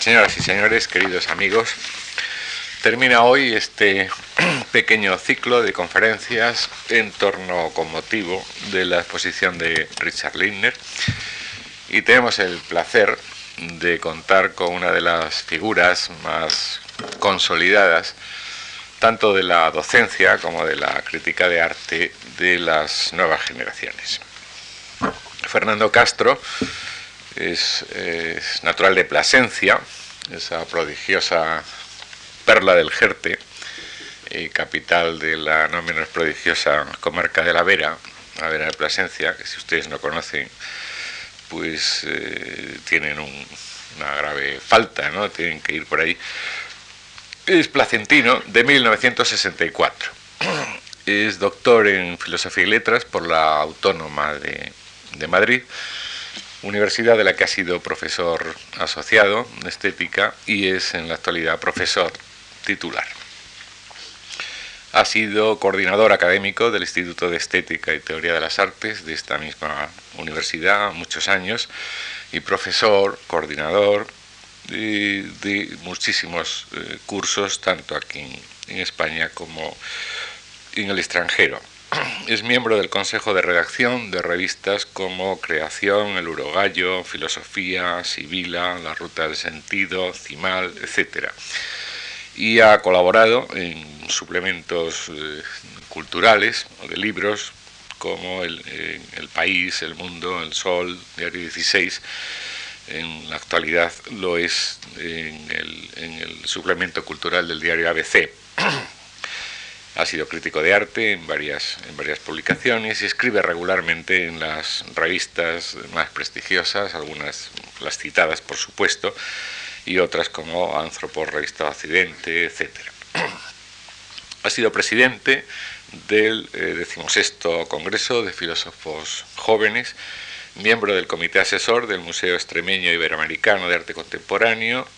Señoras y señores, queridos amigos, termina hoy este pequeño ciclo de conferencias en torno con motivo de la exposición de Richard Lindner y tenemos el placer de contar con una de las figuras más consolidadas tanto de la docencia como de la crítica de arte de las nuevas generaciones. Fernando Castro es, natural de Plasencia, esa prodigiosa perla del Jerte, y capital de la no menos prodigiosa comarca de la Vera, la Vera de Plasencia, que si ustedes no conocen, pues eh, tienen una grave falta, ¿no? Tienen que ir por ahí. Es placentino de 1964. Es doctor en Filosofía y Letras por la Autónoma de Madrid universidad de la que ha sido profesor asociado de estética y es en la actualidad profesor titular. Ha sido coordinador académico del Instituto de Estética y Teoría de las Artes de esta misma universidad muchos años y profesor, coordinador de, muchísimos eh, cursos, tanto aquí en España como en el extranjero. Es miembro del Consejo de Redacción de revistas como Creación, El Urogallo, Filosofía, Sibila, La Ruta del Sentido, Cimal, etc. Y ha colaborado en suplementos eh, culturales o de libros como el, País, El Mundo, El Sol, Diario 16. En la actualidad lo es en el, en el suplemento cultural del diario ABC. Ha sido crítico de arte en varias, en varias publicaciones y escribe regularmente en las revistas más prestigiosas, algunas las citadas por supuesto, y otras como Anthropos, Revista Occidente, etc. Ha sido presidente del eh, Congreso de Filósofos Jóvenes, miembro del Comité Asesor del Museo Extremeño Iberoamericano de Arte Contemporáneo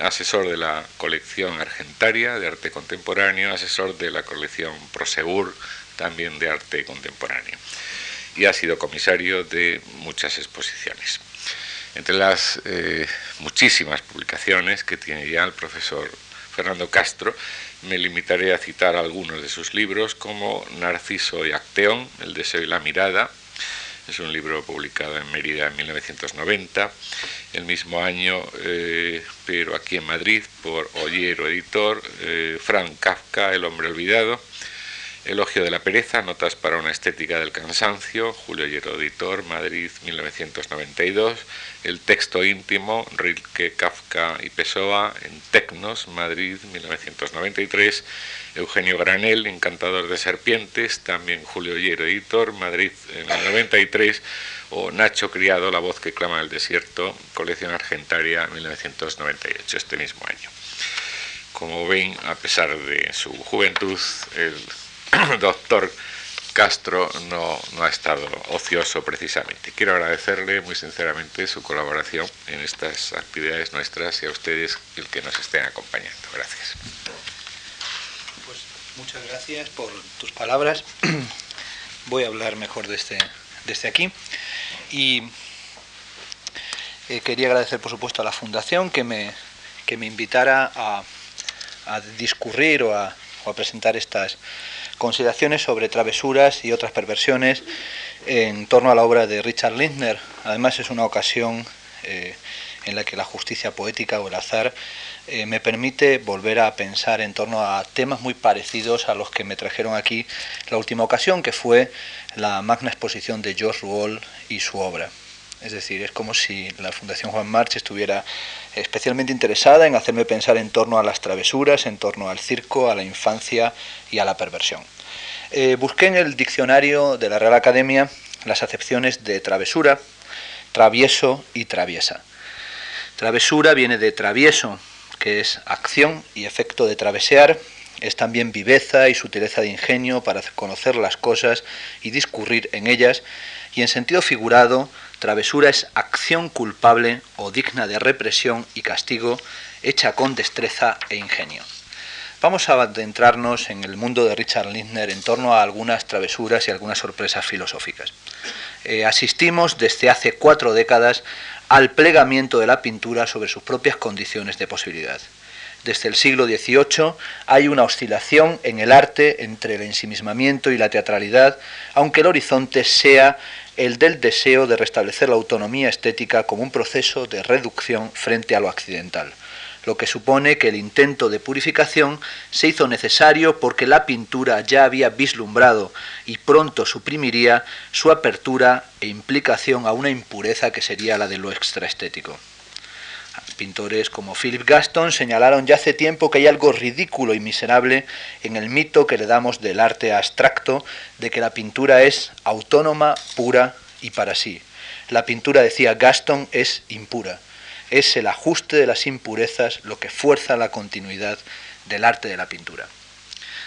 asesor de la colección Argentaria de arte contemporáneo, asesor de la colección Prosegur también de arte contemporáneo y ha sido comisario de muchas exposiciones. Entre las eh, muchísimas publicaciones que tiene ya el profesor Fernando Castro, me limitaré a citar algunos de sus libros como Narciso y Acteón, El deseo y la mirada, es un libro publicado en Mérida en 1990, el mismo año, eh, pero aquí en Madrid, por Ollero Editor, eh, Frank Kafka, El hombre olvidado, Elogio de la pereza, Notas para una estética del cansancio, Julio Ollero Editor, Madrid 1992, El texto íntimo, Rilke, Kafka y Pessoa, en Tecnos, Madrid 1993, Eugenio Granel, Encantador de Serpientes, también Julio Ollero Editor, Madrid en el 93, o Nacho Criado, La voz que clama el desierto, colección argentaria 1998, este mismo año. Como ven, a pesar de su juventud, el doctor Castro no, no, ha estado ocioso precisamente. Quiero agradecerle muy sinceramente su colaboración en estas actividades nuestras y a ustedes el que nos estén acompañando. Gracias. Pues muchas gracias por tus palabras. Voy a hablar mejor desde, desde aquí. Y eh, quería agradecer, por supuesto, a la Fundación que me, que me invitara a, a discurrir o a presentar estas consideraciones sobre travesuras y otras perversiones en torno a la obra de Richard Lindner. Además es una ocasión eh, en la que la justicia poética o el azar eh, me permite volver a pensar en torno a temas muy parecidos a los que me trajeron aquí la última ocasión, que fue la magna exposición de George Wall y su obra. Es decir, es como si la Fundación Juan March estuviera especialmente interesada en hacerme pensar en torno a las travesuras, en torno al circo, a la infancia y a la perversión. Eh, busqué en el diccionario de la Real Academia las acepciones de travesura, travieso y traviesa. Travesura viene de travieso, que es acción y efecto de travesear, es también viveza y sutileza de ingenio para conocer las cosas y discurrir en ellas, y en sentido figurado, travesura es acción culpable o digna de represión y castigo hecha con destreza e ingenio. vamos a adentrarnos en el mundo de Richard Lindner en torno a algunas travesuras y algunas sorpresas filosóficas. Eh, asistimos desde hace cuatro décadas al plegamiento de la pintura sobre sus propias condiciones de posibilidad. Desde el siglo XVIII hay una oscilación en el arte entre el ensimismamiento y la teatralidad, aunque el horizonte sea el del deseo de restablecer la autonomía estética como un proceso de reducción frente a lo accidental lo que supone que el intento de purificación se hizo necesario porque la pintura ya había vislumbrado y pronto suprimiría su apertura e implicación a una impureza que sería la de lo extraestético. Pintores como Philip Gaston señalaron ya hace tiempo que hay algo ridículo y miserable en el mito que le damos del arte abstracto de que la pintura es autónoma, pura y para sí. La pintura, decía Gaston, es impura es el ajuste de las impurezas lo que fuerza la continuidad del arte de la pintura.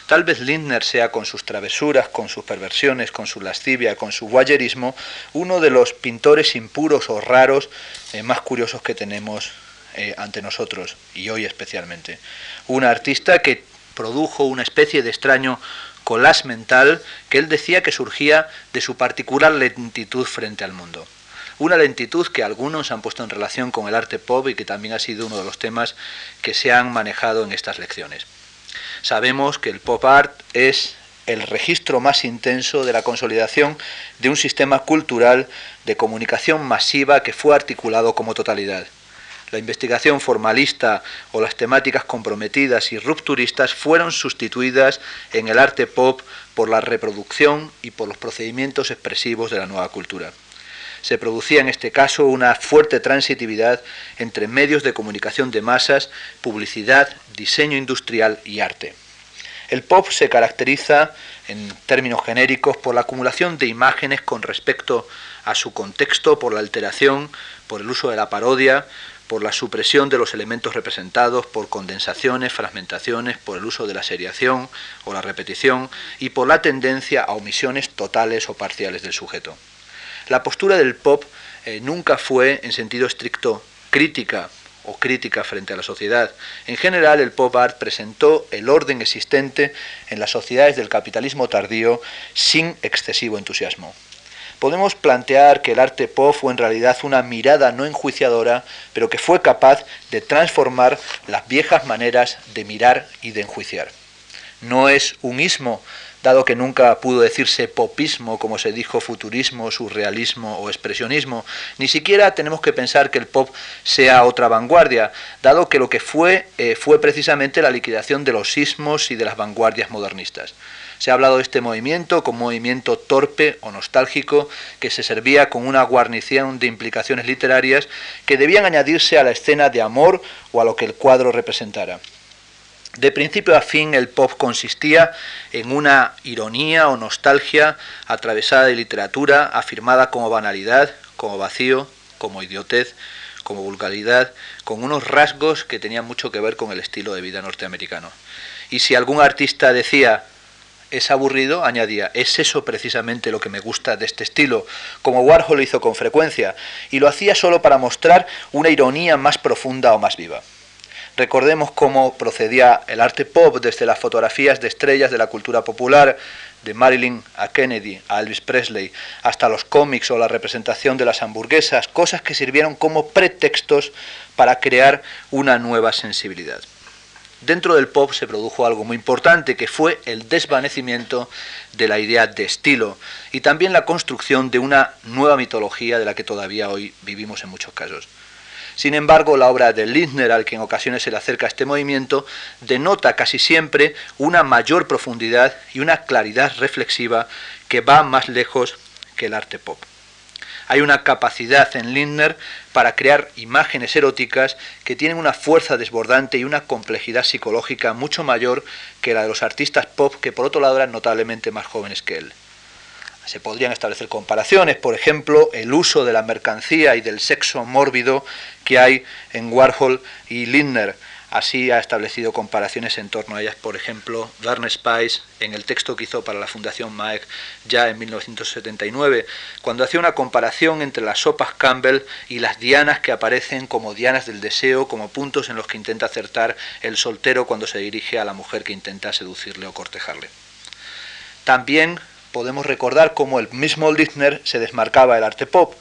Tal vez Lindner sea con sus travesuras, con sus perversiones, con su lascivia, con su guayerismo, uno de los pintores impuros o raros eh, más curiosos que tenemos eh, ante nosotros, y hoy especialmente. Un artista que produjo una especie de extraño collage mental que él decía que surgía de su particular lentitud frente al mundo. Una lentitud que algunos han puesto en relación con el arte pop y que también ha sido uno de los temas que se han manejado en estas lecciones. Sabemos que el pop art es el registro más intenso de la consolidación de un sistema cultural de comunicación masiva que fue articulado como totalidad. La investigación formalista o las temáticas comprometidas y rupturistas fueron sustituidas en el arte pop por la reproducción y por los procedimientos expresivos de la nueva cultura se producía en este caso una fuerte transitividad entre medios de comunicación de masas, publicidad, diseño industrial y arte. El pop se caracteriza, en términos genéricos, por la acumulación de imágenes con respecto a su contexto, por la alteración, por el uso de la parodia, por la supresión de los elementos representados, por condensaciones, fragmentaciones, por el uso de la seriación o la repetición y por la tendencia a omisiones totales o parciales del sujeto. La postura del pop eh, nunca fue, en sentido estricto, crítica o crítica frente a la sociedad. En general, el pop art presentó el orden existente en las sociedades del capitalismo tardío sin excesivo entusiasmo. Podemos plantear que el arte pop fue en realidad una mirada no enjuiciadora, pero que fue capaz de transformar las viejas maneras de mirar y de enjuiciar. No es un ismo dado que nunca pudo decirse popismo como se dijo futurismo, surrealismo o expresionismo, ni siquiera tenemos que pensar que el pop sea otra vanguardia, dado que lo que fue eh, fue precisamente la liquidación de los sismos y de las vanguardias modernistas. Se ha hablado de este movimiento como movimiento torpe o nostálgico que se servía con una guarnición de implicaciones literarias que debían añadirse a la escena de amor o a lo que el cuadro representara. De principio a fin el pop consistía en una ironía o nostalgia atravesada de literatura, afirmada como banalidad, como vacío, como idiotez, como vulgaridad, con unos rasgos que tenían mucho que ver con el estilo de vida norteamericano. Y si algún artista decía es aburrido, añadía, es eso precisamente lo que me gusta de este estilo, como Warhol lo hizo con frecuencia, y lo hacía solo para mostrar una ironía más profunda o más viva. Recordemos cómo procedía el arte pop desde las fotografías de estrellas de la cultura popular, de Marilyn a Kennedy, a Elvis Presley, hasta los cómics o la representación de las hamburguesas, cosas que sirvieron como pretextos para crear una nueva sensibilidad. Dentro del pop se produjo algo muy importante, que fue el desvanecimiento de la idea de estilo y también la construcción de una nueva mitología de la que todavía hoy vivimos en muchos casos. Sin embargo, la obra de Lindner, al que en ocasiones se le acerca este movimiento, denota casi siempre una mayor profundidad y una claridad reflexiva que va más lejos que el arte pop. Hay una capacidad en Lindner para crear imágenes eróticas que tienen una fuerza desbordante y una complejidad psicológica mucho mayor que la de los artistas pop que por otro lado eran notablemente más jóvenes que él. Se podrían establecer comparaciones, por ejemplo, el uso de la mercancía y del sexo mórbido que hay en Warhol y Lindner. Así ha establecido comparaciones en torno a ellas, por ejemplo, Werner Spice en el texto que hizo para la Fundación Maek ya en 1979, cuando hacía una comparación entre las sopas Campbell y las dianas que aparecen como dianas del deseo, como puntos en los que intenta acertar el soltero cuando se dirige a la mujer que intenta seducirle o cortejarle. También podemos recordar cómo el mismo Lichtner se desmarcaba del arte pop.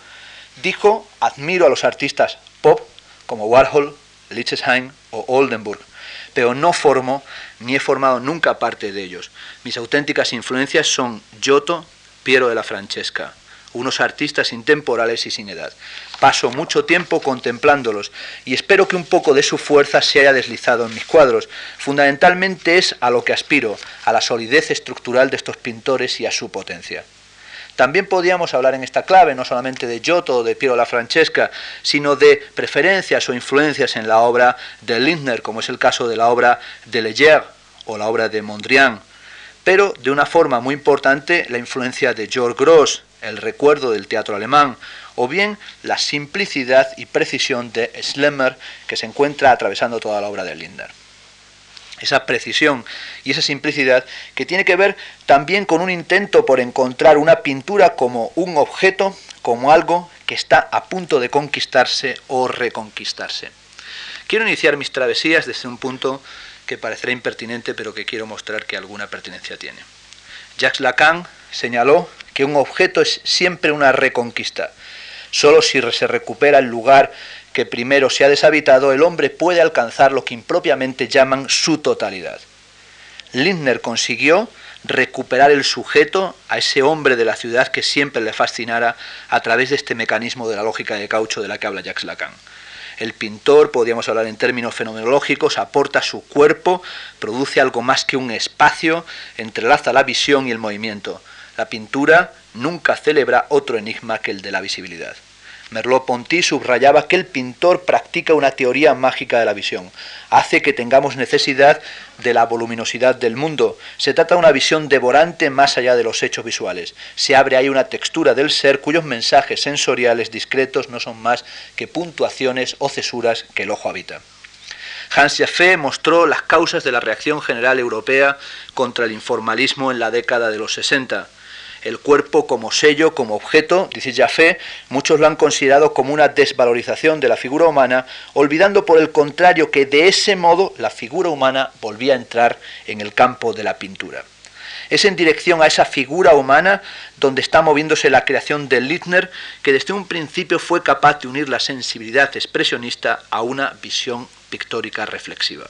Dijo, admiro a los artistas pop como Warhol, Lichtenstein o Oldenburg, pero no formo ni he formado nunca parte de ellos. Mis auténticas influencias son Giotto, Piero de la Francesca, unos artistas intemporales y sin edad. Paso mucho tiempo contemplándolos y espero que un poco de su fuerza se haya deslizado en mis cuadros. Fundamentalmente es a lo que aspiro, a la solidez estructural de estos pintores y a su potencia. También podíamos hablar en esta clave no solamente de Giotto o de Piero la Francesca, sino de preferencias o influencias en la obra de Lindner, como es el caso de la obra de Leger o la obra de Mondrian, pero de una forma muy importante la influencia de George Gross, el recuerdo del teatro alemán, o bien la simplicidad y precisión de Schlemmer que se encuentra atravesando toda la obra de Lindner esa precisión y esa simplicidad que tiene que ver también con un intento por encontrar una pintura como un objeto, como algo que está a punto de conquistarse o reconquistarse. Quiero iniciar mis travesías desde un punto que parecerá impertinente, pero que quiero mostrar que alguna pertinencia tiene. Jacques Lacan señaló que un objeto es siempre una reconquista. Solo si se recupera el lugar que primero se ha deshabitado, el hombre puede alcanzar lo que impropiamente llaman su totalidad. Lindner consiguió recuperar el sujeto a ese hombre de la ciudad que siempre le fascinara a través de este mecanismo de la lógica de caucho de la que habla Jacques Lacan. El pintor, podríamos hablar en términos fenomenológicos, aporta su cuerpo, produce algo más que un espacio, entrelaza la visión y el movimiento. La pintura nunca celebra otro enigma que el de la visibilidad. Merleau-Ponty subrayaba que el pintor practica una teoría mágica de la visión. Hace que tengamos necesidad de la voluminosidad del mundo. Se trata de una visión devorante más allá de los hechos visuales. Se abre ahí una textura del ser cuyos mensajes sensoriales discretos no son más que puntuaciones o cesuras que el ojo habita. Hans Jaffe mostró las causas de la reacción general europea contra el informalismo en la década de los 60 el cuerpo como sello, como objeto, dice Jaffe, muchos lo han considerado como una desvalorización de la figura humana, olvidando por el contrario que de ese modo la figura humana volvía a entrar en el campo de la pintura. Es en dirección a esa figura humana donde está moviéndose la creación de Littner, que desde un principio fue capaz de unir la sensibilidad expresionista a una visión pictórica reflexiva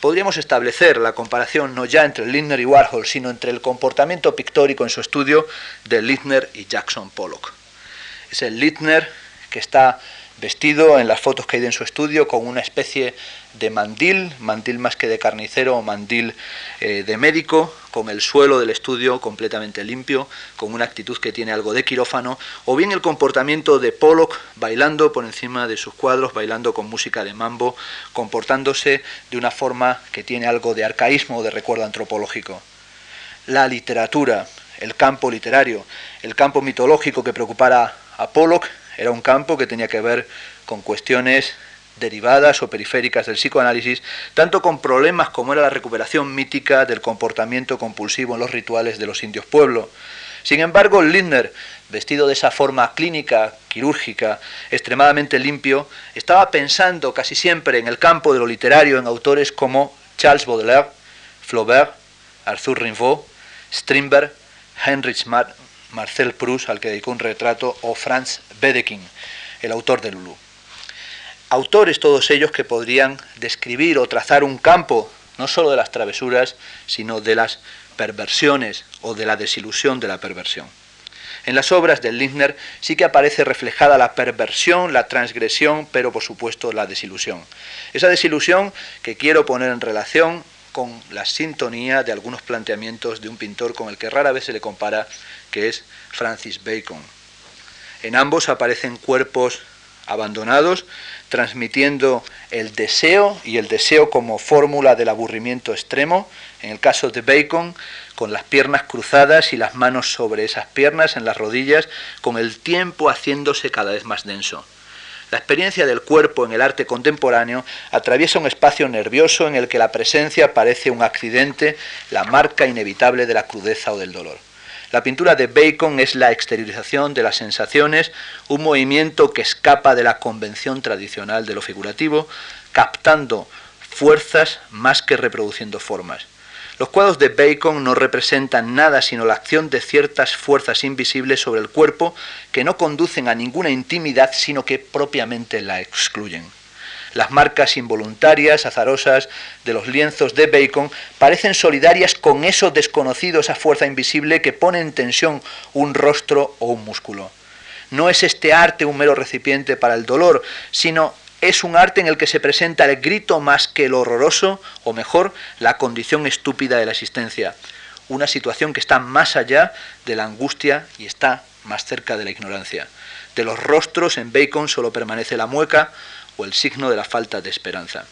podríamos establecer la comparación no ya entre Lindner y Warhol, sino entre el comportamiento pictórico en su estudio de Lindner y Jackson Pollock. Es el Lindner que está vestido en las fotos que hay en su estudio con una especie de mandil, mandil más que de carnicero o mandil eh, de médico, con el suelo del estudio completamente limpio, con una actitud que tiene algo de quirófano, o bien el comportamiento de Pollock bailando por encima de sus cuadros, bailando con música de mambo, comportándose de una forma que tiene algo de arcaísmo o de recuerdo antropológico. La literatura, el campo literario, el campo mitológico que preocupara a Pollock era un campo que tenía que ver con cuestiones derivadas o periféricas del psicoanálisis, tanto con problemas como era la recuperación mítica del comportamiento compulsivo en los rituales de los indios pueblo. Sin embargo, Lindner, vestido de esa forma clínica, quirúrgica, extremadamente limpio, estaba pensando casi siempre en el campo de lo literario en autores como Charles Baudelaire, Flaubert, Arthur Rimbaud, Strindberg, Heinrich Marcel Proust, al que dedicó un retrato, o Franz Wedekind, el autor de Lulu. Autores todos ellos que podrían describir o trazar un campo, no solo de las travesuras, sino de las perversiones o de la desilusión de la perversión. En las obras de Lindner sí que aparece reflejada la perversión, la transgresión, pero por supuesto la desilusión. Esa desilusión que quiero poner en relación con la sintonía de algunos planteamientos de un pintor con el que rara vez se le compara, que es Francis Bacon. En ambos aparecen cuerpos abandonados, transmitiendo el deseo y el deseo como fórmula del aburrimiento extremo. En el caso de Bacon, con las piernas cruzadas y las manos sobre esas piernas, en las rodillas, con el tiempo haciéndose cada vez más denso. La experiencia del cuerpo en el arte contemporáneo atraviesa un espacio nervioso en el que la presencia parece un accidente, la marca inevitable de la crudeza o del dolor. La pintura de Bacon es la exteriorización de las sensaciones, un movimiento que escapa de la convención tradicional de lo figurativo, captando fuerzas más que reproduciendo formas. Los cuadros de Bacon no representan nada sino la acción de ciertas fuerzas invisibles sobre el cuerpo que no conducen a ninguna intimidad, sino que propiamente la excluyen. Las marcas involuntarias, azarosas de los lienzos de Bacon parecen solidarias con eso desconocido, esa fuerza invisible que pone en tensión un rostro o un músculo. No es este arte un mero recipiente para el dolor, sino es un arte en el que se presenta el grito más que el horroroso, o mejor, la condición estúpida de la existencia. Una situación que está más allá de la angustia y está más cerca de la ignorancia. De los rostros en Bacon solo permanece la mueca o el signo de la falta de esperanza.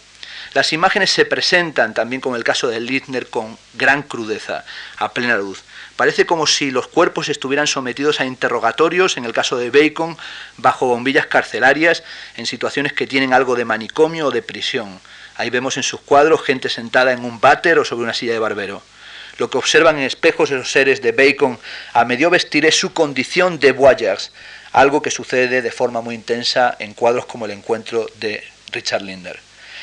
Las imágenes se presentan también como el caso de Littner con gran crudeza, a plena luz. Parece como si los cuerpos estuvieran sometidos a interrogatorios, en el caso de Bacon, bajo bombillas carcelarias, en situaciones que tienen algo de manicomio o de prisión. Ahí vemos en sus cuadros gente sentada en un váter o sobre una silla de barbero. Lo que observan en espejos esos seres de Bacon a medio vestir es su condición de voyeurs, algo que sucede de forma muy intensa en cuadros como el encuentro de Richard Linder.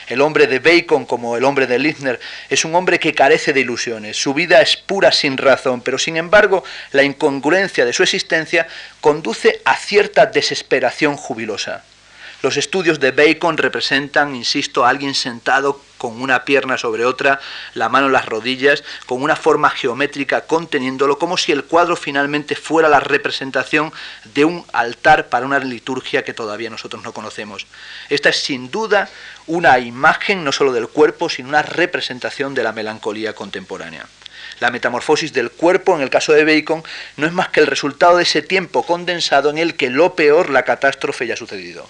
El hombre de Bacon, como el hombre de Littner, es un hombre que carece de ilusiones. Su vida es pura sin razón, pero sin embargo la incongruencia de su existencia conduce a cierta desesperación jubilosa. Los estudios de Bacon representan, insisto, a alguien sentado con una pierna sobre otra, la mano en las rodillas, con una forma geométrica conteniéndolo, como si el cuadro finalmente fuera la representación de un altar para una liturgia que todavía nosotros no conocemos. Esta es sin duda una imagen no solo del cuerpo, sino una representación de la melancolía contemporánea. La metamorfosis del cuerpo, en el caso de Bacon, no es más que el resultado de ese tiempo condensado en el que lo peor, la catástrofe, ya ha sucedido.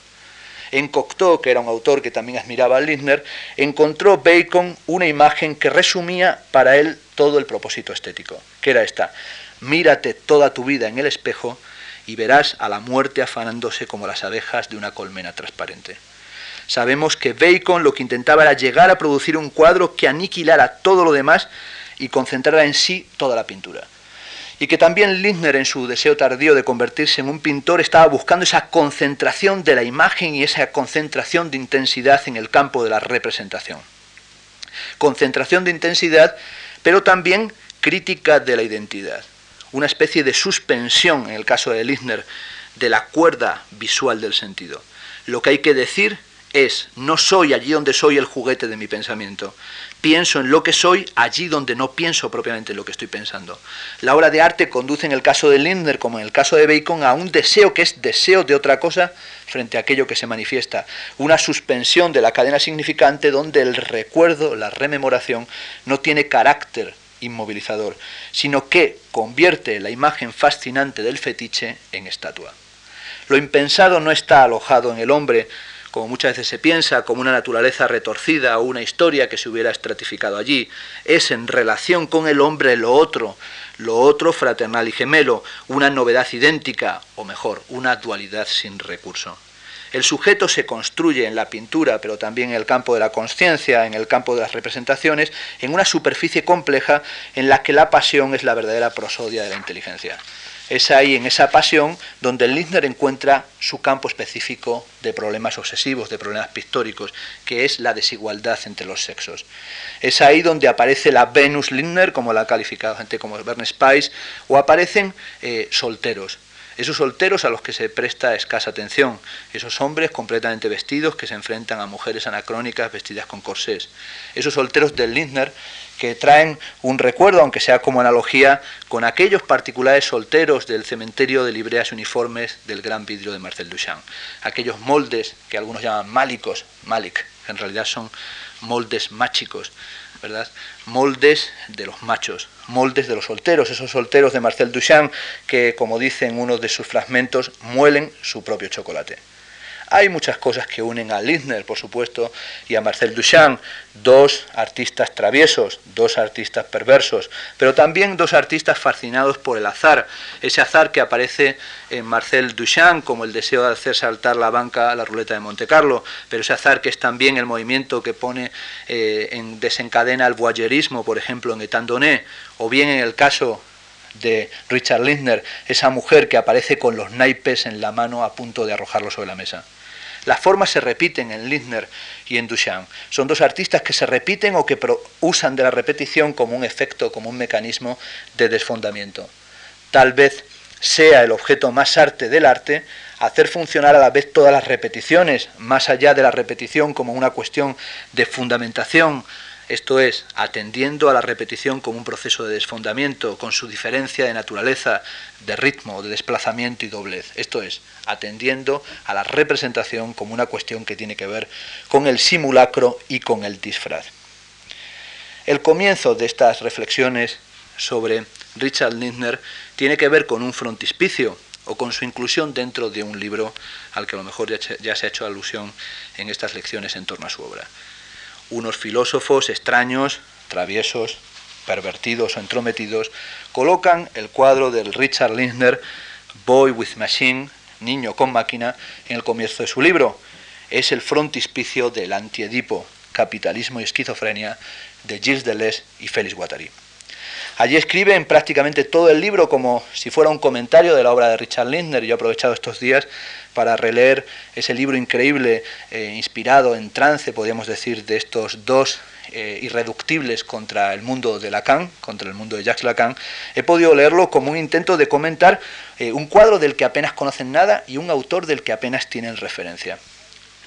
En Cocteau, que era un autor que también admiraba a Lindner, encontró Bacon una imagen que resumía para él todo el propósito estético, que era esta, mírate toda tu vida en el espejo y verás a la muerte afanándose como las abejas de una colmena transparente. Sabemos que Bacon lo que intentaba era llegar a producir un cuadro que aniquilara todo lo demás y concentrara en sí toda la pintura y que también Lindner en su deseo tardío de convertirse en un pintor estaba buscando esa concentración de la imagen y esa concentración de intensidad en el campo de la representación. Concentración de intensidad, pero también crítica de la identidad, una especie de suspensión, en el caso de Lindner, de la cuerda visual del sentido. Lo que hay que decir es, no soy allí donde soy el juguete de mi pensamiento, pienso en lo que soy allí donde no pienso propiamente en lo que estoy pensando. La obra de arte conduce en el caso de Lindner como en el caso de Bacon a un deseo que es deseo de otra cosa frente a aquello que se manifiesta, una suspensión de la cadena significante donde el recuerdo, la rememoración, no tiene carácter inmovilizador, sino que convierte la imagen fascinante del fetiche en estatua. Lo impensado no está alojado en el hombre, como muchas veces se piensa, como una naturaleza retorcida o una historia que se hubiera estratificado allí. Es en relación con el hombre lo otro, lo otro fraternal y gemelo, una novedad idéntica, o mejor, una dualidad sin recurso. El sujeto se construye en la pintura, pero también en el campo de la conciencia, en el campo de las representaciones, en una superficie compleja en la que la pasión es la verdadera prosodia de la inteligencia. Es ahí, en esa pasión, donde Lindner encuentra su campo específico de problemas obsesivos, de problemas pictóricos, que es la desigualdad entre los sexos. Es ahí donde aparece la Venus Lindner, como la ha calificado gente como Bernd Spice, o aparecen eh, solteros, esos solteros a los que se presta escasa atención, esos hombres completamente vestidos que se enfrentan a mujeres anacrónicas vestidas con corsés, esos solteros del Lindner que traen un recuerdo, aunque sea como analogía, con aquellos particulares solteros del cementerio de libreas uniformes del gran vidrio de Marcel Duchamp. Aquellos moldes que algunos llaman málicos, malik, que en realidad son moldes máchicos, ¿verdad? Moldes de los machos, moldes de los solteros, esos solteros de Marcel Duchamp que, como dice en uno de sus fragmentos, muelen su propio chocolate. Hay muchas cosas que unen a Lindner, por supuesto, y a Marcel Duchamp, dos artistas traviesos, dos artistas perversos, pero también dos artistas fascinados por el azar, ese azar que aparece en Marcel Duchamp como el deseo de hacer saltar la banca a la ruleta de Monte Carlo, pero ese azar que es también el movimiento que pone eh, en desencadena el voyeurismo, por ejemplo, en Etandoné, o bien en el caso de Richard Lindner, esa mujer que aparece con los naipes en la mano a punto de arrojarlo sobre la mesa. Las formas se repiten en Lindner y en Duchamp. Son dos artistas que se repiten o que usan de la repetición como un efecto, como un mecanismo de desfondamiento. Tal vez sea el objeto más arte del arte hacer funcionar a la vez todas las repeticiones, más allá de la repetición como una cuestión de fundamentación, esto es, atendiendo a la repetición como un proceso de desfondamiento, con su diferencia de naturaleza, de ritmo, de desplazamiento y doblez. Esto es, atendiendo a la representación como una cuestión que tiene que ver con el simulacro y con el disfraz. El comienzo de estas reflexiones sobre Richard Lindner tiene que ver con un frontispicio o con su inclusión dentro de un libro al que a lo mejor ya se ha hecho alusión en estas lecciones en torno a su obra unos filósofos extraños, traviesos, pervertidos o entrometidos, colocan el cuadro del Richard Lindner, Boy with Machine, Niño con máquina, en el comienzo de su libro. Es el frontispicio del antiedipo, Capitalismo y Esquizofrenia, de Gilles Deleuze y Félix Guattari. Allí escriben prácticamente todo el libro como si fuera un comentario de la obra de Richard Lindner. Yo he aprovechado estos días para releer ese libro increíble, eh, inspirado en trance, podríamos decir, de estos dos eh, irreductibles contra el mundo de Lacan, contra el mundo de Jacques Lacan, he podido leerlo como un intento de comentar eh, un cuadro del que apenas conocen nada y un autor del que apenas tienen referencia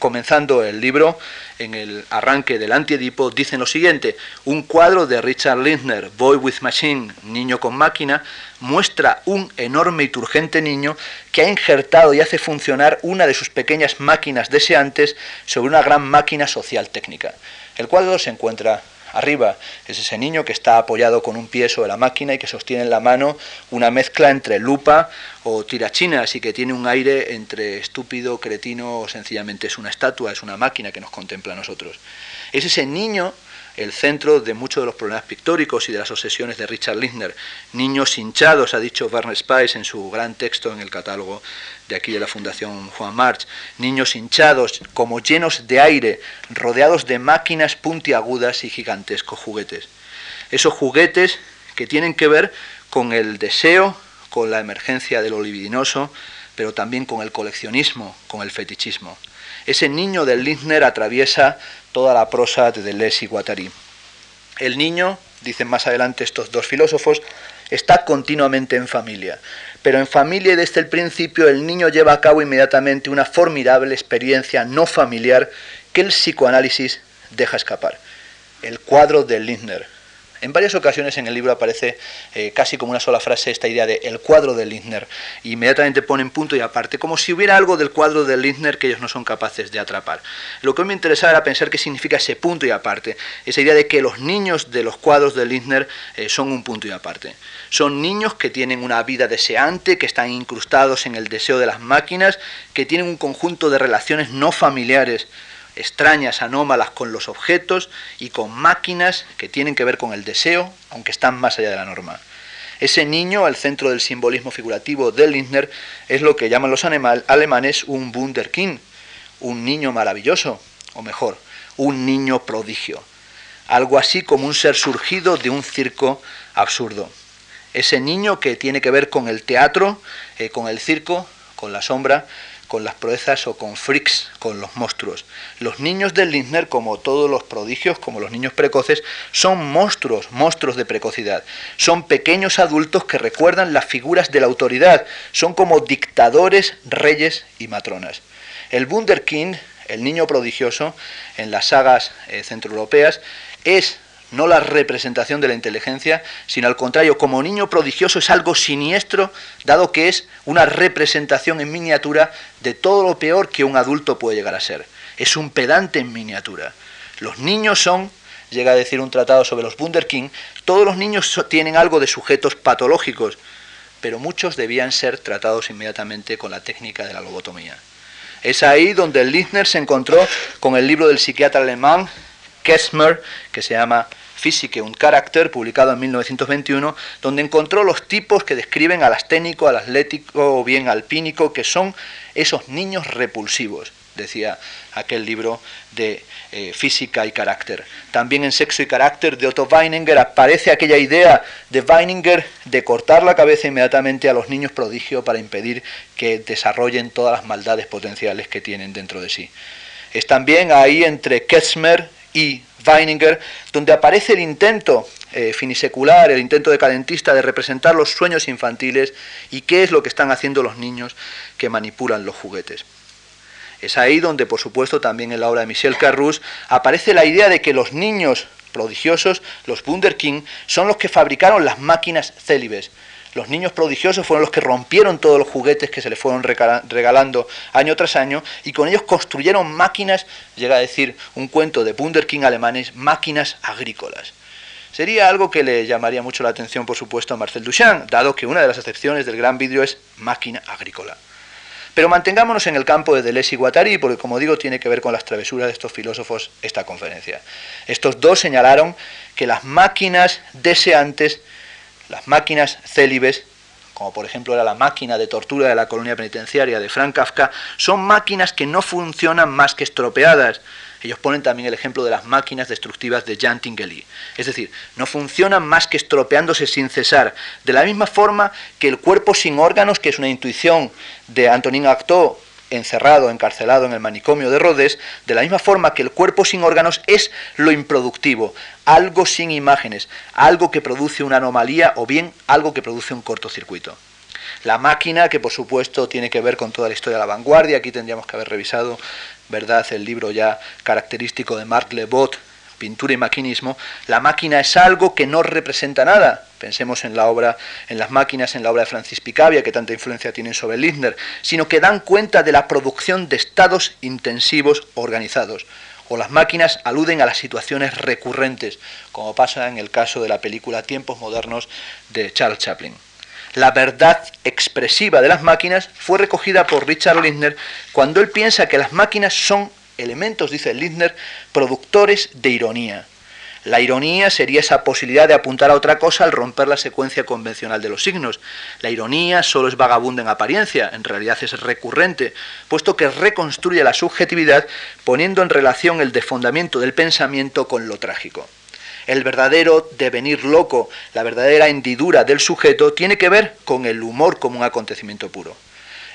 comenzando el libro, en el arranque del antiedipo, dicen lo siguiente, un cuadro de Richard Lindner, Boy with Machine, Niño con máquina, muestra un enorme y turgente niño que ha injertado y hace funcionar una de sus pequeñas máquinas deseantes sobre una gran máquina social técnica. El cuadro se encuentra arriba. Es ese niño que está apoyado con un pie sobre la máquina y que sostiene en la mano una mezcla entre lupa o tirachina, así que tiene un aire entre estúpido, cretino o sencillamente es una estatua, es una máquina que nos contempla a nosotros. Es ese niño el centro de muchos de los problemas pictóricos y de las obsesiones de Richard Lindner. Niños hinchados, ha dicho Werner Spice en su gran texto en el catálogo de aquí de la Fundación Juan March. Niños hinchados, como llenos de aire, rodeados de máquinas puntiagudas y gigantescos juguetes. Esos juguetes que tienen que ver con el deseo, con la emergencia de lo libidinoso, pero también con el coleccionismo, con el fetichismo. Ese niño del Lindner atraviesa toda la prosa de Deleuze y Guattari. El niño, dicen más adelante estos dos filósofos, está continuamente en familia, pero en familia y desde el principio el niño lleva a cabo inmediatamente una formidable experiencia no familiar que el psicoanálisis deja escapar. El cuadro de Lindner, en varias ocasiones en el libro aparece eh, casi como una sola frase esta idea de el cuadro de Lindner. inmediatamente ponen punto y aparte, como si hubiera algo del cuadro de Lindner que ellos no son capaces de atrapar. Lo que me interesaba era pensar qué significa ese punto y aparte. Esa idea de que los niños de los cuadros de Lindner eh, son un punto y aparte. Son niños que tienen una vida deseante, que están incrustados en el deseo de las máquinas, que tienen un conjunto de relaciones no familiares extrañas, anómalas con los objetos y con máquinas que tienen que ver con el deseo, aunque están más allá de la norma. Ese niño, al centro del simbolismo figurativo de Lindner, es lo que llaman los alemanes un Wunderkind, un niño maravilloso, o mejor, un niño prodigio, algo así como un ser surgido de un circo absurdo. Ese niño que tiene que ver con el teatro, eh, con el circo, con la sombra, con las proezas o con freaks, con los monstruos. Los niños del Lindner, como todos los prodigios, como los niños precoces, son monstruos, monstruos de precocidad. Son pequeños adultos que recuerdan las figuras de la autoridad, son como dictadores, reyes y matronas. El Wunderkind, el niño prodigioso, en las sagas eh, centroeuropeas, es no la representación de la inteligencia, sino al contrario, como niño prodigioso es algo siniestro, dado que es una representación en miniatura de todo lo peor que un adulto puede llegar a ser. Es un pedante en miniatura. Los niños son, llega a decir un tratado sobre los Wunderkind, todos los niños tienen algo de sujetos patológicos, pero muchos debían ser tratados inmediatamente con la técnica de la lobotomía. Es ahí donde Lindner se encontró con el libro del psiquiatra alemán Kessmer, que se llama Physik und Charakter, publicado en 1921, donde encontró los tipos que describen al asténico, al atlético o bien alpínico, que son esos niños repulsivos, decía aquel libro de eh, física y carácter. También en Sexo y Carácter de Otto Weininger aparece aquella idea de Weininger de cortar la cabeza inmediatamente a los niños prodigio para impedir que desarrollen todas las maldades potenciales que tienen dentro de sí. Es también ahí entre Kessmer y Weininger, donde aparece el intento eh, finisecular, el intento decadentista de representar los sueños infantiles y qué es lo que están haciendo los niños que manipulan los juguetes. Es ahí donde, por supuesto, también en la obra de Michel Carrus aparece la idea de que los niños prodigiosos, los Wunderkind, son los que fabricaron las máquinas célibes, los niños prodigiosos fueron los que rompieron todos los juguetes que se les fueron regalando año tras año y con ellos construyeron máquinas, llega a decir un cuento de Wunderkind alemanes, máquinas agrícolas. Sería algo que le llamaría mucho la atención, por supuesto, a Marcel Duchamp, dado que una de las acepciones del gran vidrio es máquina agrícola. Pero mantengámonos en el campo de Deleuze y Guattari, porque como digo, tiene que ver con las travesuras de estos filósofos esta conferencia. Estos dos señalaron que las máquinas deseantes las máquinas célibes, como por ejemplo era la máquina de tortura de la colonia penitenciaria de Frank Kafka, son máquinas que no funcionan más que estropeadas. Ellos ponen también el ejemplo de las máquinas destructivas de Jan Tinguely. Es decir, no funcionan más que estropeándose sin cesar. De la misma forma que el cuerpo sin órganos, que es una intuición de Antonin Artaud, encerrado, encarcelado en el manicomio de Rhodes, de la misma forma que el cuerpo sin órganos es lo improductivo, algo sin imágenes, algo que produce una anomalía o bien algo que produce un cortocircuito. La máquina, que por supuesto tiene que ver con toda la historia de la vanguardia, aquí tendríamos que haber revisado, ¿verdad?, el libro ya característico de Marc Lebot, pintura y maquinismo, la máquina es algo que no representa nada. Pensemos en la obra, en las máquinas, en la obra de Francis Picabia, que tanta influencia tienen sobre Lindner, sino que dan cuenta de la producción de estados intensivos organizados. O las máquinas aluden a las situaciones recurrentes, como pasa en el caso de la película Tiempos Modernos de Charles Chaplin. La verdad expresiva de las máquinas fue recogida por Richard Lindner cuando él piensa que las máquinas son elementos, dice Lindner, productores de ironía. La ironía sería esa posibilidad de apuntar a otra cosa al romper la secuencia convencional de los signos. La ironía solo es vagabunda en apariencia, en realidad es recurrente, puesto que reconstruye la subjetividad poniendo en relación el desfondamiento del pensamiento con lo trágico. El verdadero devenir loco, la verdadera hendidura del sujeto, tiene que ver con el humor como un acontecimiento puro.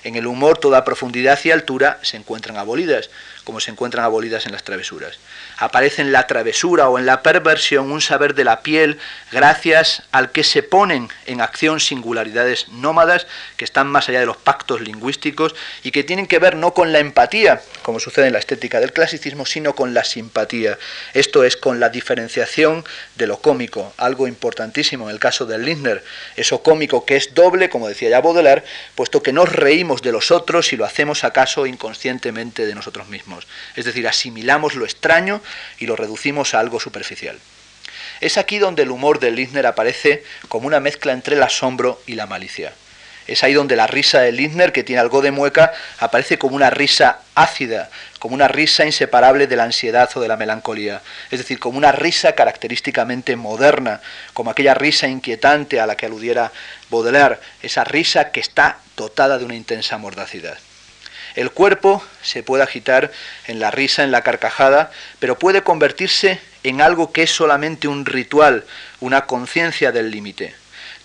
En el humor toda profundidad y altura se encuentran abolidas, como se encuentran abolidas en las travesuras. Aparece en la travesura o en la perversión un saber de la piel gracias al que se ponen en acción singularidades nómadas que están más allá de los pactos lingüísticos y que tienen que ver no con la empatía, como sucede en la estética del clasicismo, sino con la simpatía. Esto es con la diferenciación de lo cómico, algo importantísimo en el caso del Lindner, eso cómico que es doble, como decía ya Baudelaire, puesto que nos reímos de los otros y lo hacemos acaso inconscientemente de nosotros mismos. Es decir, asimilamos lo extraño y lo reducimos a algo superficial. Es aquí donde el humor de Lindner aparece como una mezcla entre el asombro y la malicia. Es ahí donde la risa de Lindner, que tiene algo de mueca, aparece como una risa ácida, como una risa inseparable de la ansiedad o de la melancolía. Es decir, como una risa característicamente moderna, como aquella risa inquietante a la que aludiera Baudelaire, esa risa que está dotada de una intensa mordacidad. El cuerpo se puede agitar en la risa, en la carcajada, pero puede convertirse en algo que es solamente un ritual, una conciencia del límite.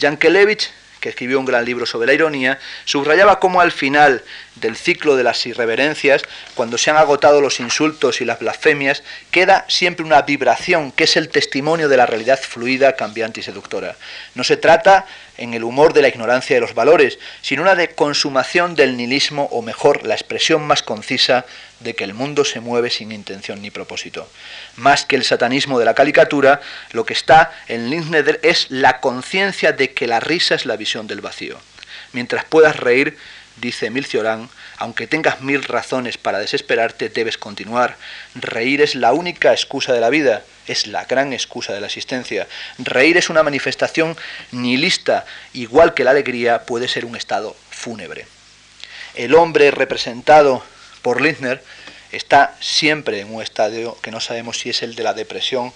Yankelevich, que escribió un gran libro sobre la ironía, subrayaba cómo al final del ciclo de las irreverencias, cuando se han agotado los insultos y las blasfemias, queda siempre una vibración que es el testimonio de la realidad fluida, cambiante y seductora. No se trata en el humor de la ignorancia de los valores, sino una de consumación del nihilismo, o mejor, la expresión más concisa de que el mundo se mueve sin intención ni propósito. Más que el satanismo de la caricatura, lo que está en Lindner es la conciencia de que la risa es la visión del vacío. Mientras puedas reír, dice Emil Cioran, aunque tengas mil razones para desesperarte, debes continuar. Reír es la única excusa de la vida, es la gran excusa de la existencia. Reír es una manifestación nihilista, igual que la alegría puede ser un estado fúnebre. El hombre representado por Lindner, está siempre en un estadio que no sabemos si es el de la depresión,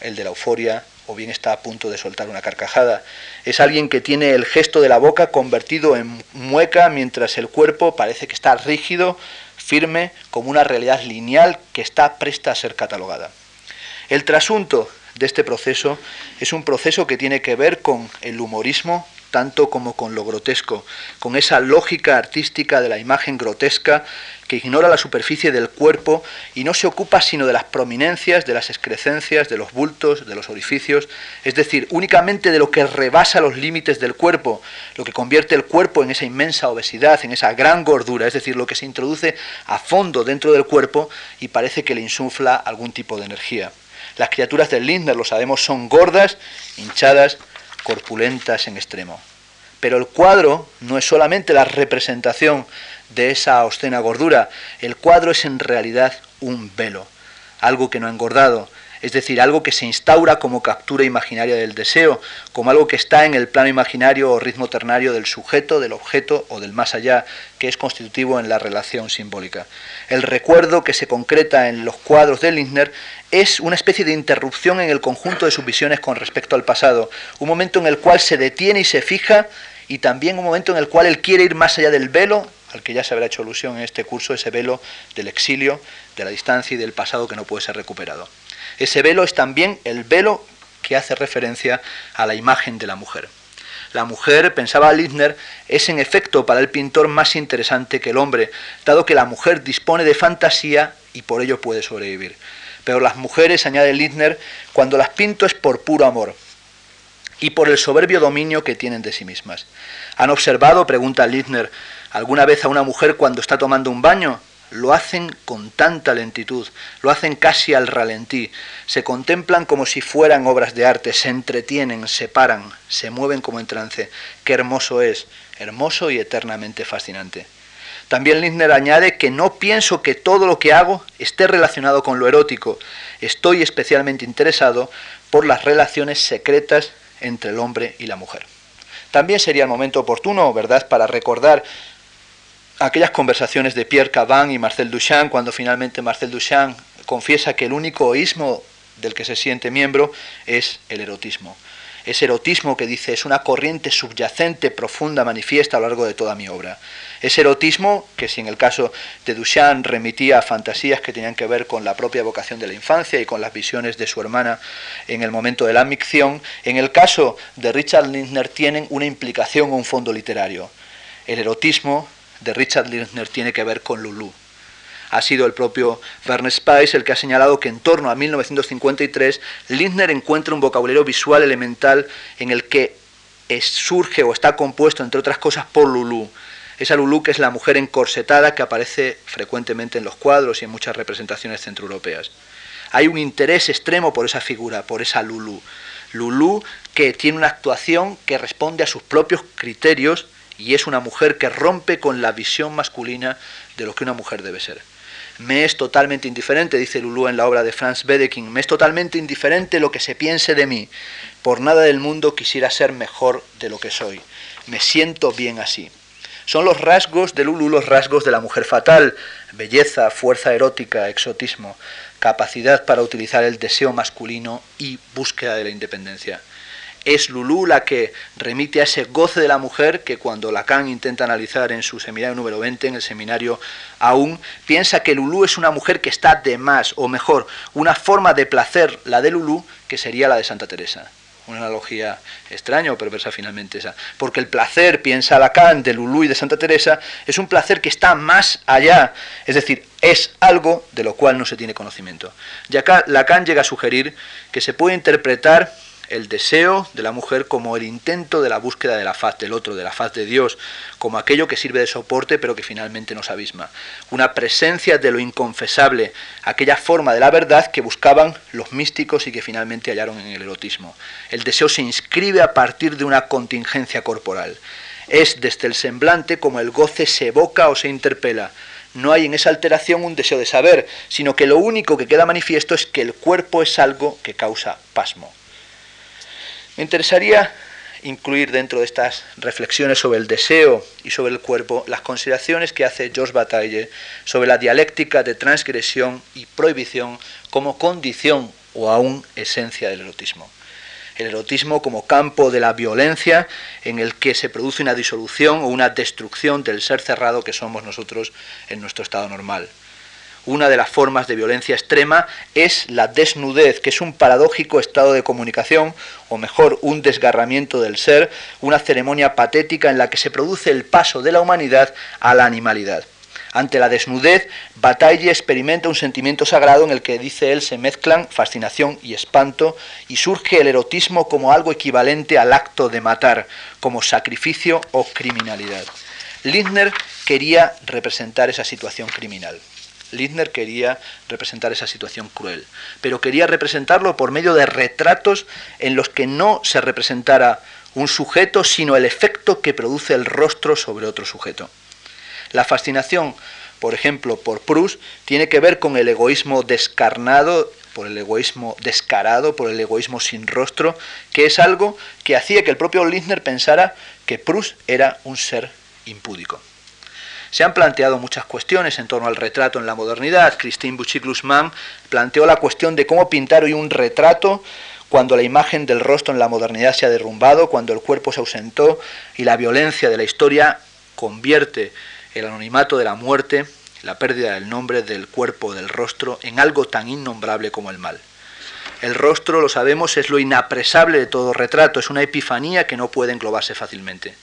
el de la euforia o bien está a punto de soltar una carcajada. Es alguien que tiene el gesto de la boca convertido en mueca mientras el cuerpo parece que está rígido, firme, como una realidad lineal que está presta a ser catalogada. El trasunto de este proceso es un proceso que tiene que ver con el humorismo, tanto como con lo grotesco, con esa lógica artística de la imagen grotesca que ignora la superficie del cuerpo y no se ocupa sino de las prominencias, de las excrescencias, de los bultos, de los orificios, es decir, únicamente de lo que rebasa los límites del cuerpo, lo que convierte el cuerpo en esa inmensa obesidad, en esa gran gordura, es decir, lo que se introduce a fondo dentro del cuerpo y parece que le insufla algún tipo de energía. Las criaturas del Lindner, lo sabemos, son gordas, hinchadas, corpulentas en extremo. Pero el cuadro no es solamente la representación de esa obscena gordura, el cuadro es en realidad un velo, algo que no ha engordado, es decir, algo que se instaura como captura imaginaria del deseo, como algo que está en el plano imaginario o ritmo ternario del sujeto, del objeto o del más allá, que es constitutivo en la relación simbólica. El recuerdo que se concreta en los cuadros de Lindner es una especie de interrupción en el conjunto de sus visiones con respecto al pasado, un momento en el cual se detiene y se fija y también un momento en el cual él quiere ir más allá del velo, al que ya se habrá hecho alusión en este curso, ese velo del exilio, de la distancia y del pasado que no puede ser recuperado. Ese velo es también el velo que hace referencia a la imagen de la mujer. La mujer, pensaba Lindner, es en efecto para el pintor más interesante que el hombre, dado que la mujer dispone de fantasía y por ello puede sobrevivir. Pero las mujeres, añade Lindner, cuando las pinto es por puro amor y por el soberbio dominio que tienen de sí mismas. ¿Han observado, pregunta Lindner, alguna vez a una mujer cuando está tomando un baño? Lo hacen con tanta lentitud, lo hacen casi al ralentí, se contemplan como si fueran obras de arte, se entretienen, se paran, se mueven como en trance. Qué hermoso es, hermoso y eternamente fascinante. También Lindner añade que no pienso que todo lo que hago esté relacionado con lo erótico. Estoy especialmente interesado por las relaciones secretas entre el hombre y la mujer. También sería el momento oportuno, ¿verdad?, para recordar aquellas conversaciones de Pierre Caban y Marcel Duchamp, cuando finalmente Marcel Duchamp confiesa que el único ismo del que se siente miembro es el erotismo ese erotismo que dice es una corriente subyacente, profunda, manifiesta a lo largo de toda mi obra. Ese erotismo, que si en el caso de Duchamp remitía a fantasías que tenían que ver con la propia vocación de la infancia y con las visiones de su hermana en el momento de la micción, en el caso de Richard Lindner tienen una implicación o un fondo literario. El erotismo de Richard Lindner tiene que ver con Lulu ha sido el propio Verne Spice el que ha señalado que en torno a 1953 Lindner encuentra un vocabulario visual elemental en el que surge o está compuesto, entre otras cosas, por Lulu. Esa Lulu que es la mujer encorsetada que aparece frecuentemente en los cuadros y en muchas representaciones centroeuropeas. Hay un interés extremo por esa figura, por esa Lulu. Lulu que tiene una actuación que responde a sus propios criterios y es una mujer que rompe con la visión masculina de lo que una mujer debe ser. Me es totalmente indiferente, dice Lulú en la obra de Franz Wedekind, me es totalmente indiferente lo que se piense de mí. Por nada del mundo quisiera ser mejor de lo que soy. Me siento bien así. Son los rasgos de Lulú los rasgos de la mujer fatal, belleza, fuerza erótica, exotismo, capacidad para utilizar el deseo masculino y búsqueda de la independencia es Lulú la que remite a ese goce de la mujer que cuando Lacan intenta analizar en su seminario número 20, en el seminario aún, piensa que Lulú es una mujer que está de más, o mejor, una forma de placer, la de Lulú, que sería la de Santa Teresa. Una analogía extraña o perversa finalmente esa. Porque el placer, piensa Lacan, de Lulú y de Santa Teresa, es un placer que está más allá. Es decir, es algo de lo cual no se tiene conocimiento. Y acá Lacan llega a sugerir que se puede interpretar el deseo de la mujer como el intento de la búsqueda de la faz del otro, de la faz de Dios, como aquello que sirve de soporte pero que finalmente nos abisma. Una presencia de lo inconfesable, aquella forma de la verdad que buscaban los místicos y que finalmente hallaron en el erotismo. El deseo se inscribe a partir de una contingencia corporal. Es desde el semblante como el goce se evoca o se interpela. No hay en esa alteración un deseo de saber, sino que lo único que queda manifiesto es que el cuerpo es algo que causa pasmo. Me interesaría incluir dentro de estas reflexiones sobre el deseo y sobre el cuerpo las consideraciones que hace Georges Bataille sobre la dialéctica de transgresión y prohibición como condición o aún esencia del erotismo. El erotismo como campo de la violencia en el que se produce una disolución o una destrucción del ser cerrado que somos nosotros en nuestro estado normal. Una de las formas de violencia extrema es la desnudez, que es un paradójico estado de comunicación, o mejor, un desgarramiento del ser, una ceremonia patética en la que se produce el paso de la humanidad a la animalidad. Ante la desnudez, Bataille experimenta un sentimiento sagrado en el que, dice él, se mezclan fascinación y espanto y surge el erotismo como algo equivalente al acto de matar, como sacrificio o criminalidad. Lindner quería representar esa situación criminal. Lindner quería representar esa situación cruel, pero quería representarlo por medio de retratos en los que no se representara un sujeto, sino el efecto que produce el rostro sobre otro sujeto. La fascinación, por ejemplo, por Proust, tiene que ver con el egoísmo descarnado, por el egoísmo descarado, por el egoísmo sin rostro, que es algo que hacía que el propio Lindner pensara que Proust era un ser impúdico. Se han planteado muchas cuestiones en torno al retrato en la modernidad. Christine Bouchy-Glusman planteó la cuestión de cómo pintar hoy un retrato cuando la imagen del rostro en la modernidad se ha derrumbado, cuando el cuerpo se ausentó y la violencia de la historia convierte el anonimato de la muerte, la pérdida del nombre, del cuerpo, del rostro, en algo tan innombrable como el mal. El rostro, lo sabemos, es lo inapresable de todo retrato, es una epifanía que no puede englobarse fácilmente.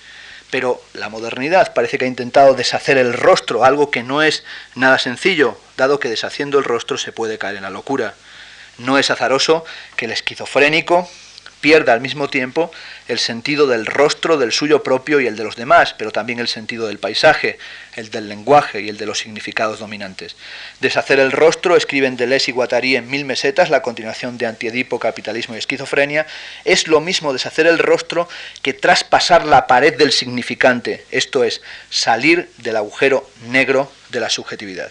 Pero la modernidad parece que ha intentado deshacer el rostro, algo que no es nada sencillo, dado que deshaciendo el rostro se puede caer en la locura. No es azaroso que el esquizofrénico pierda al mismo tiempo el sentido del rostro, del suyo propio y el de los demás, pero también el sentido del paisaje, el del lenguaje y el de los significados dominantes. Deshacer el rostro, escriben Deleuze y Guattari en Mil Mesetas, la continuación de Antiedipo, Capitalismo y Esquizofrenia, es lo mismo deshacer el rostro que traspasar la pared del significante, esto es, salir del agujero negro de la subjetividad.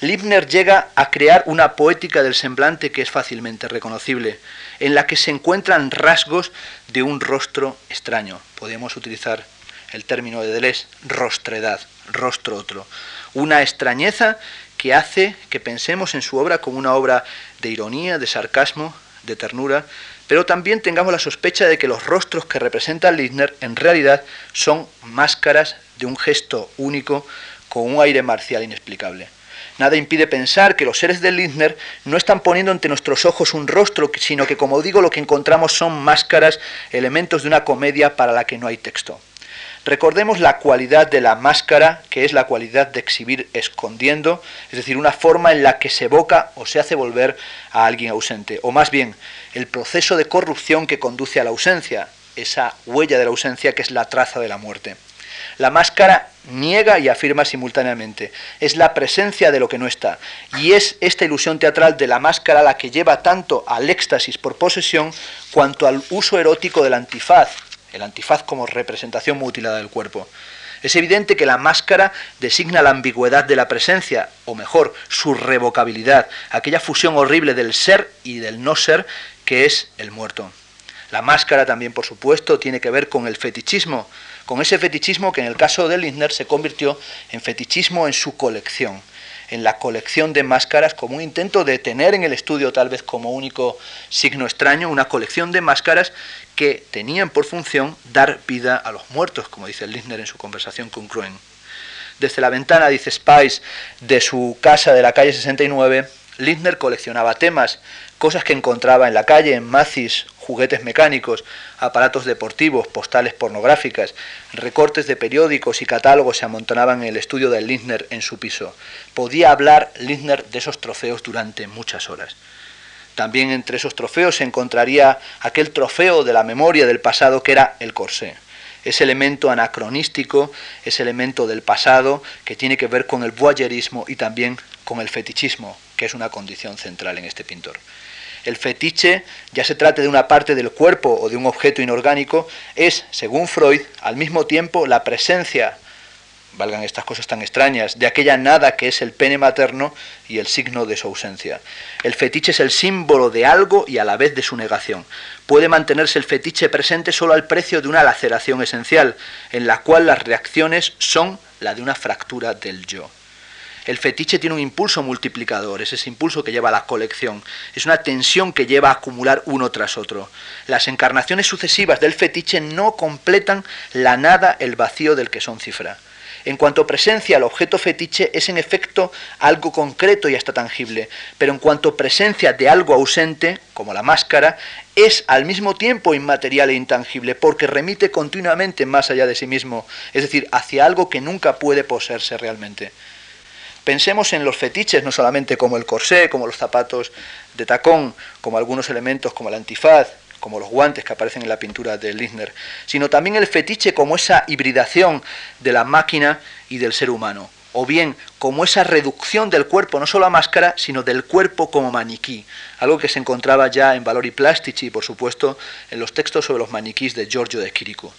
Liebner llega a crear una poética del semblante que es fácilmente reconocible en la que se encuentran rasgos de un rostro extraño. Podemos utilizar el término de Deleuze, rostredad, rostro otro. Una extrañeza que hace que pensemos en su obra como una obra de ironía, de sarcasmo, de ternura, pero también tengamos la sospecha de que los rostros que representa Lindner en realidad son máscaras de un gesto único con un aire marcial inexplicable. Nada impide pensar que los seres de Lindner no están poniendo ante nuestros ojos un rostro, sino que, como digo, lo que encontramos son máscaras, elementos de una comedia para la que no hay texto. Recordemos la cualidad de la máscara, que es la cualidad de exhibir escondiendo, es decir, una forma en la que se evoca o se hace volver a alguien ausente, o más bien, el proceso de corrupción que conduce a la ausencia, esa huella de la ausencia que es la traza de la muerte. La máscara niega y afirma simultáneamente. Es la presencia de lo que no está. Y es esta ilusión teatral de la máscara la que lleva tanto al éxtasis por posesión cuanto al uso erótico del antifaz, el antifaz como representación mutilada del cuerpo. Es evidente que la máscara designa la ambigüedad de la presencia, o mejor, su revocabilidad, aquella fusión horrible del ser y del no ser que es el muerto. La máscara también, por supuesto, tiene que ver con el fetichismo, con ese fetichismo que en el caso de Lindner se convirtió en fetichismo en su colección, en la colección de máscaras como un intento de tener en el estudio tal vez como único signo extraño una colección de máscaras que tenían por función dar vida a los muertos, como dice Lindner en su conversación con Cruen. Desde la ventana, dice Spice, de su casa de la calle 69, Lindner coleccionaba temas, cosas que encontraba en la calle, en Macy's juguetes mecánicos, aparatos deportivos, postales pornográficas, recortes de periódicos y catálogos se amontonaban en el estudio de Lindner en su piso. Podía hablar Lindner de esos trofeos durante muchas horas. También entre esos trofeos se encontraría aquel trofeo de la memoria del pasado que era el corsé. Ese elemento anacronístico, ese elemento del pasado que tiene que ver con el voyeurismo y también con el fetichismo, que es una condición central en este pintor. El fetiche, ya se trate de una parte del cuerpo o de un objeto inorgánico, es, según Freud, al mismo tiempo la presencia valgan estas cosas tan extrañas, de aquella nada que es el pene materno y el signo de su ausencia. El fetiche es el símbolo de algo y a la vez de su negación. Puede mantenerse el fetiche presente solo al precio de una laceración esencial, en la cual las reacciones son la de una fractura del yo. El fetiche tiene un impulso multiplicador, es ese impulso que lleva a la colección, es una tensión que lleva a acumular uno tras otro. Las encarnaciones sucesivas del fetiche no completan la nada, el vacío del que son cifra. En cuanto presencia, el objeto fetiche es en efecto algo concreto y hasta tangible, pero en cuanto presencia de algo ausente, como la máscara, es al mismo tiempo inmaterial e intangible, porque remite continuamente más allá de sí mismo, es decir, hacia algo que nunca puede poseerse realmente. Pensemos en los fetiches, no solamente como el corsé, como los zapatos de tacón, como algunos elementos como el antifaz, como los guantes que aparecen en la pintura de Lisner, sino también el fetiche como esa hibridación de la máquina y del ser humano, o bien como esa reducción del cuerpo, no solo a máscara, sino del cuerpo como maniquí, algo que se encontraba ya en Valori Plastici y por supuesto en los textos sobre los maniquís de Giorgio de Chirico.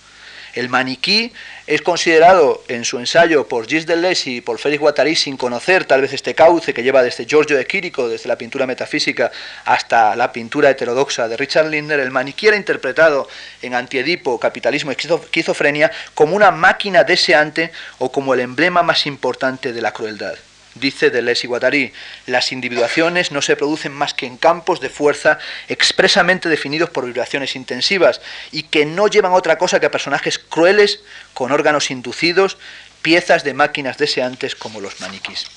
El maniquí es considerado en su ensayo por Gilles Deleuze y por Félix Guattari sin conocer tal vez este cauce que lleva desde Giorgio de Quirico, desde la pintura metafísica hasta la pintura heterodoxa de Richard Lindner, el maniquí era interpretado en Antiedipo, Capitalismo y Esquizofrenia como una máquina deseante o como el emblema más importante de la crueldad. Dice Deleuze y Guattari, las individuaciones no se producen más que en campos de fuerza expresamente definidos por vibraciones intensivas y que no llevan otra cosa que a personajes crueles con órganos inducidos, piezas de máquinas deseantes como los maniquís.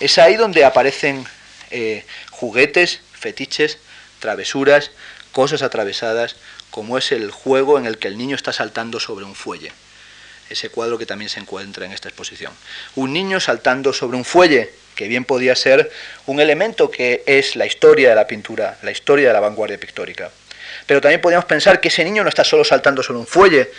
Es ahí donde aparecen eh, juguetes, fetiches, travesuras, cosas atravesadas, como es el juego en el que el niño está saltando sobre un fuelle ese cuadro que también se encuentra en esta exposición. Un niño saltando sobre un fuelle, que bien podía ser un elemento que es la historia de la pintura, la historia de la vanguardia pictórica. Pero también podríamos pensar que ese niño no está solo saltando sobre un fuelle,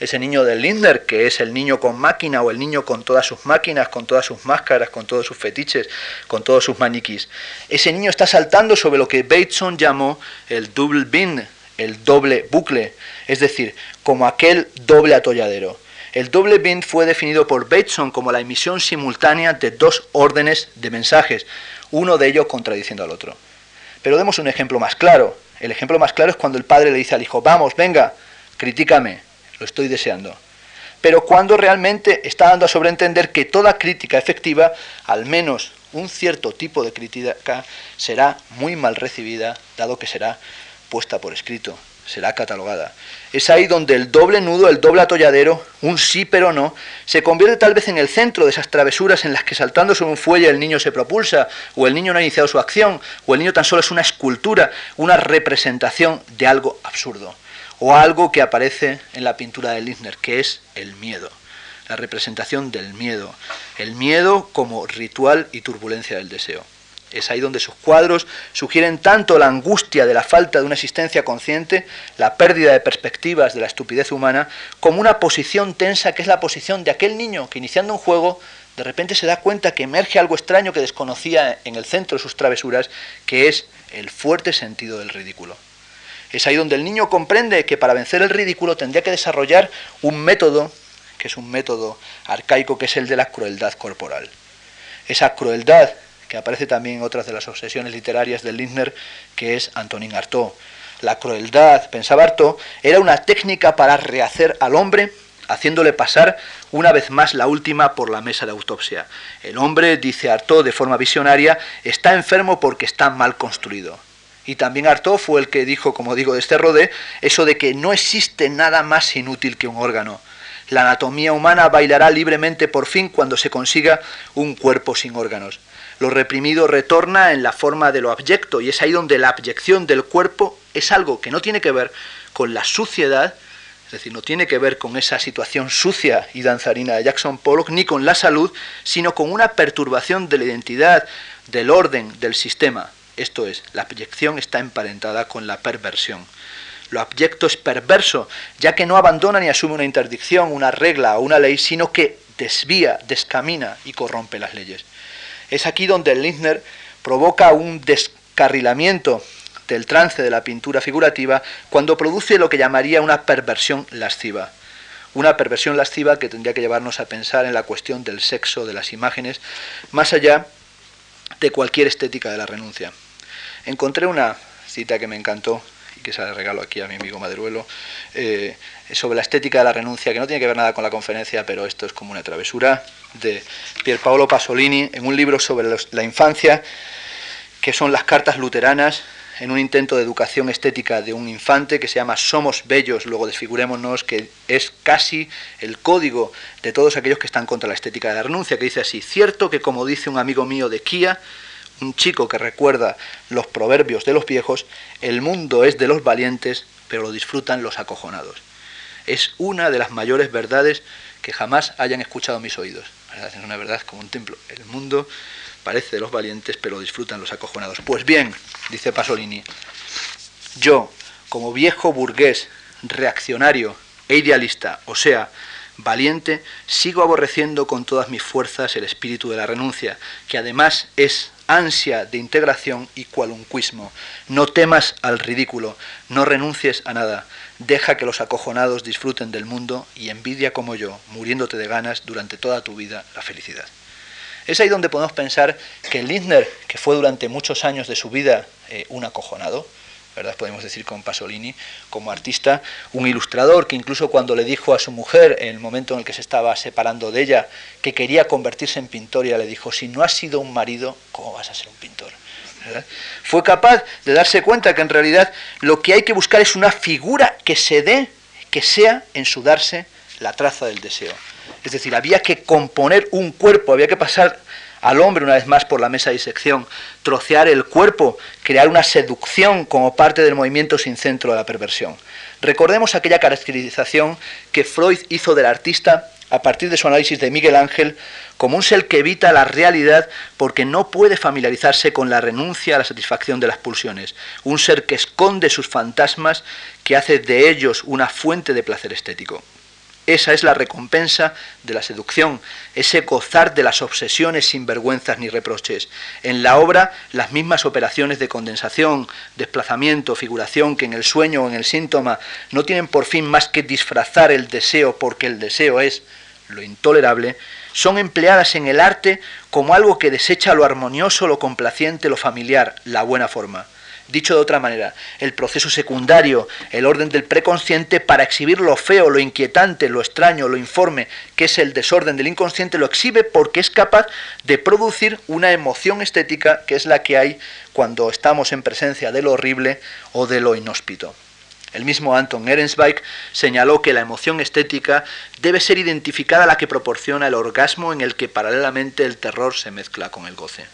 ese niño de Lindner, que es el niño con máquina o el niño con todas sus máquinas, con todas sus máscaras, con todos sus fetiches, con todos sus maniquís. Ese niño está saltando sobre lo que Bateson llamó el double bin, el doble bucle, es decir, como aquel doble atolladero. El doble bind fue definido por Bateson como la emisión simultánea de dos órdenes de mensajes, uno de ellos contradiciendo al otro. Pero demos un ejemplo más claro. El ejemplo más claro es cuando el padre le dice al hijo, vamos, venga, critícame, lo estoy deseando. Pero cuando realmente está dando a sobreentender que toda crítica efectiva, al menos un cierto tipo de crítica, será muy mal recibida, dado que será puesta por escrito, será catalogada. Es ahí donde el doble nudo, el doble atolladero, un sí pero no, se convierte tal vez en el centro de esas travesuras en las que saltando sobre un fuelle el niño se propulsa, o el niño no ha iniciado su acción, o el niño tan solo es una escultura, una representación de algo absurdo, o algo que aparece en la pintura de Lindner, que es el miedo, la representación del miedo, el miedo como ritual y turbulencia del deseo. Es ahí donde sus cuadros sugieren tanto la angustia de la falta de una existencia consciente, la pérdida de perspectivas de la estupidez humana, como una posición tensa que es la posición de aquel niño que iniciando un juego de repente se da cuenta que emerge algo extraño que desconocía en el centro de sus travesuras, que es el fuerte sentido del ridículo. Es ahí donde el niño comprende que para vencer el ridículo tendría que desarrollar un método, que es un método arcaico, que es el de la crueldad corporal. Esa crueldad aparece también en otras de las obsesiones literarias de Lindner, que es Antonin Artaud. La crueldad, pensaba Artaud, era una técnica para rehacer al hombre haciéndole pasar una vez más la última por la mesa de autopsia. El hombre, dice Artaud de forma visionaria, está enfermo porque está mal construido. Y también Artaud fue el que dijo, como digo, de este rodé, eso de que no existe nada más inútil que un órgano. La anatomía humana bailará libremente por fin cuando se consiga un cuerpo sin órganos. Lo reprimido retorna en la forma de lo abyecto y es ahí donde la abyección del cuerpo es algo que no tiene que ver con la suciedad, es decir, no tiene que ver con esa situación sucia y danzarina de Jackson Pollock, ni con la salud, sino con una perturbación de la identidad, del orden, del sistema. Esto es, la abyección está emparentada con la perversión. Lo abyecto es perverso, ya que no abandona ni asume una interdicción, una regla o una ley, sino que desvía, descamina y corrompe las leyes. Es aquí donde Lindner provoca un descarrilamiento del trance de la pintura figurativa cuando produce lo que llamaría una perversión lasciva. una perversión lasciva que tendría que llevarnos a pensar en la cuestión del sexo, de las imágenes, más allá de cualquier estética de la renuncia. Encontré una cita que me encantó y que se la regalo aquí a mi amigo Maderuelo, eh, sobre la estética de la renuncia, que no tiene que ver nada con la conferencia, pero esto es como una travesura, de Pierpaolo Pasolini, en un libro sobre la infancia, que son las cartas luteranas, en un intento de educación estética de un infante que se llama Somos Bellos, luego desfigurémonos, que es casi el código de todos aquellos que están contra la estética de la renuncia, que dice así, cierto que como dice un amigo mío de Kia, un chico que recuerda los proverbios de los viejos, el mundo es de los valientes, pero lo disfrutan los acojonados. Es una de las mayores verdades que jamás hayan escuchado mis oídos. Es una verdad como un templo. El mundo parece de los valientes, pero disfrutan los acojonados. Pues bien, dice Pasolini, yo, como viejo burgués, reaccionario e idealista, o sea, valiente, sigo aborreciendo con todas mis fuerzas el espíritu de la renuncia, que además es ansia de integración y cualunquismo. No temas al ridículo, no renuncies a nada, deja que los acojonados disfruten del mundo y envidia como yo, muriéndote de ganas durante toda tu vida la felicidad. Es ahí donde podemos pensar que Lindner, que fue durante muchos años de su vida eh, un acojonado, ¿verdad? Podemos decir con Pasolini, como artista, un ilustrador que incluso cuando le dijo a su mujer, en el momento en el que se estaba separando de ella, que quería convertirse en pintor, y le dijo, si no has sido un marido, ¿cómo vas a ser un pintor? Fue capaz de darse cuenta que en realidad lo que hay que buscar es una figura que se dé, que sea en su darse la traza del deseo. Es decir, había que componer un cuerpo, había que pasar al hombre una vez más por la mesa de disección, trocear el cuerpo, crear una seducción como parte del movimiento sin centro de la perversión. Recordemos aquella caracterización que Freud hizo del artista a partir de su análisis de Miguel Ángel como un ser que evita la realidad porque no puede familiarizarse con la renuncia a la satisfacción de las pulsiones, un ser que esconde sus fantasmas, que hace de ellos una fuente de placer estético. Esa es la recompensa de la seducción, ese gozar de las obsesiones sin vergüenzas ni reproches. En la obra, las mismas operaciones de condensación, desplazamiento, figuración que en el sueño o en el síntoma no tienen por fin más que disfrazar el deseo porque el deseo es lo intolerable, son empleadas en el arte como algo que desecha lo armonioso, lo complaciente, lo familiar, la buena forma. Dicho de otra manera, el proceso secundario, el orden del preconsciente para exhibir lo feo, lo inquietante, lo extraño, lo informe, que es el desorden del inconsciente, lo exhibe porque es capaz de producir una emoción estética que es la que hay cuando estamos en presencia de lo horrible o de lo inhóspito. El mismo Anton Ehrensweig señaló que la emoción estética debe ser identificada a la que proporciona el orgasmo en el que paralelamente el terror se mezcla con el goce.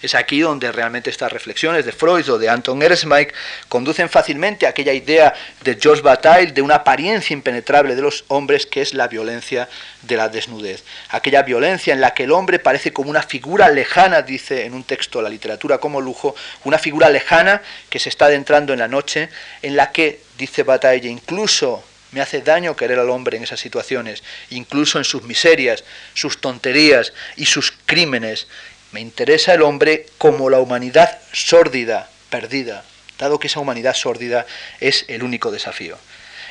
Es aquí donde realmente estas reflexiones de Freud o de Anton Ehrensmeich conducen fácilmente a aquella idea de George Bataille de una apariencia impenetrable de los hombres que es la violencia de la desnudez. Aquella violencia en la que el hombre parece como una figura lejana, dice en un texto la literatura como lujo, una figura lejana que se está adentrando en la noche, en la que, dice Bataille, incluso me hace daño querer al hombre en esas situaciones, incluso en sus miserias, sus tonterías y sus crímenes. Me interesa el hombre como la humanidad sórdida, perdida, dado que esa humanidad sórdida es el único desafío.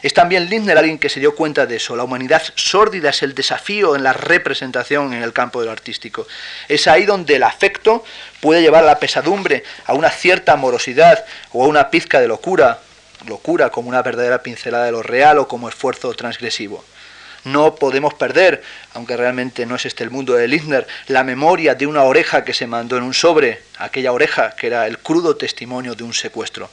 Es también Lindner alguien que se dio cuenta de eso. La humanidad sórdida es el desafío en la representación en el campo de lo artístico. Es ahí donde el afecto puede llevar a la pesadumbre, a una cierta amorosidad o a una pizca de locura, locura como una verdadera pincelada de lo real o como esfuerzo transgresivo. No podemos perder, aunque realmente no es este el mundo de Lindner, la memoria de una oreja que se mandó en un sobre, aquella oreja que era el crudo testimonio de un secuestro.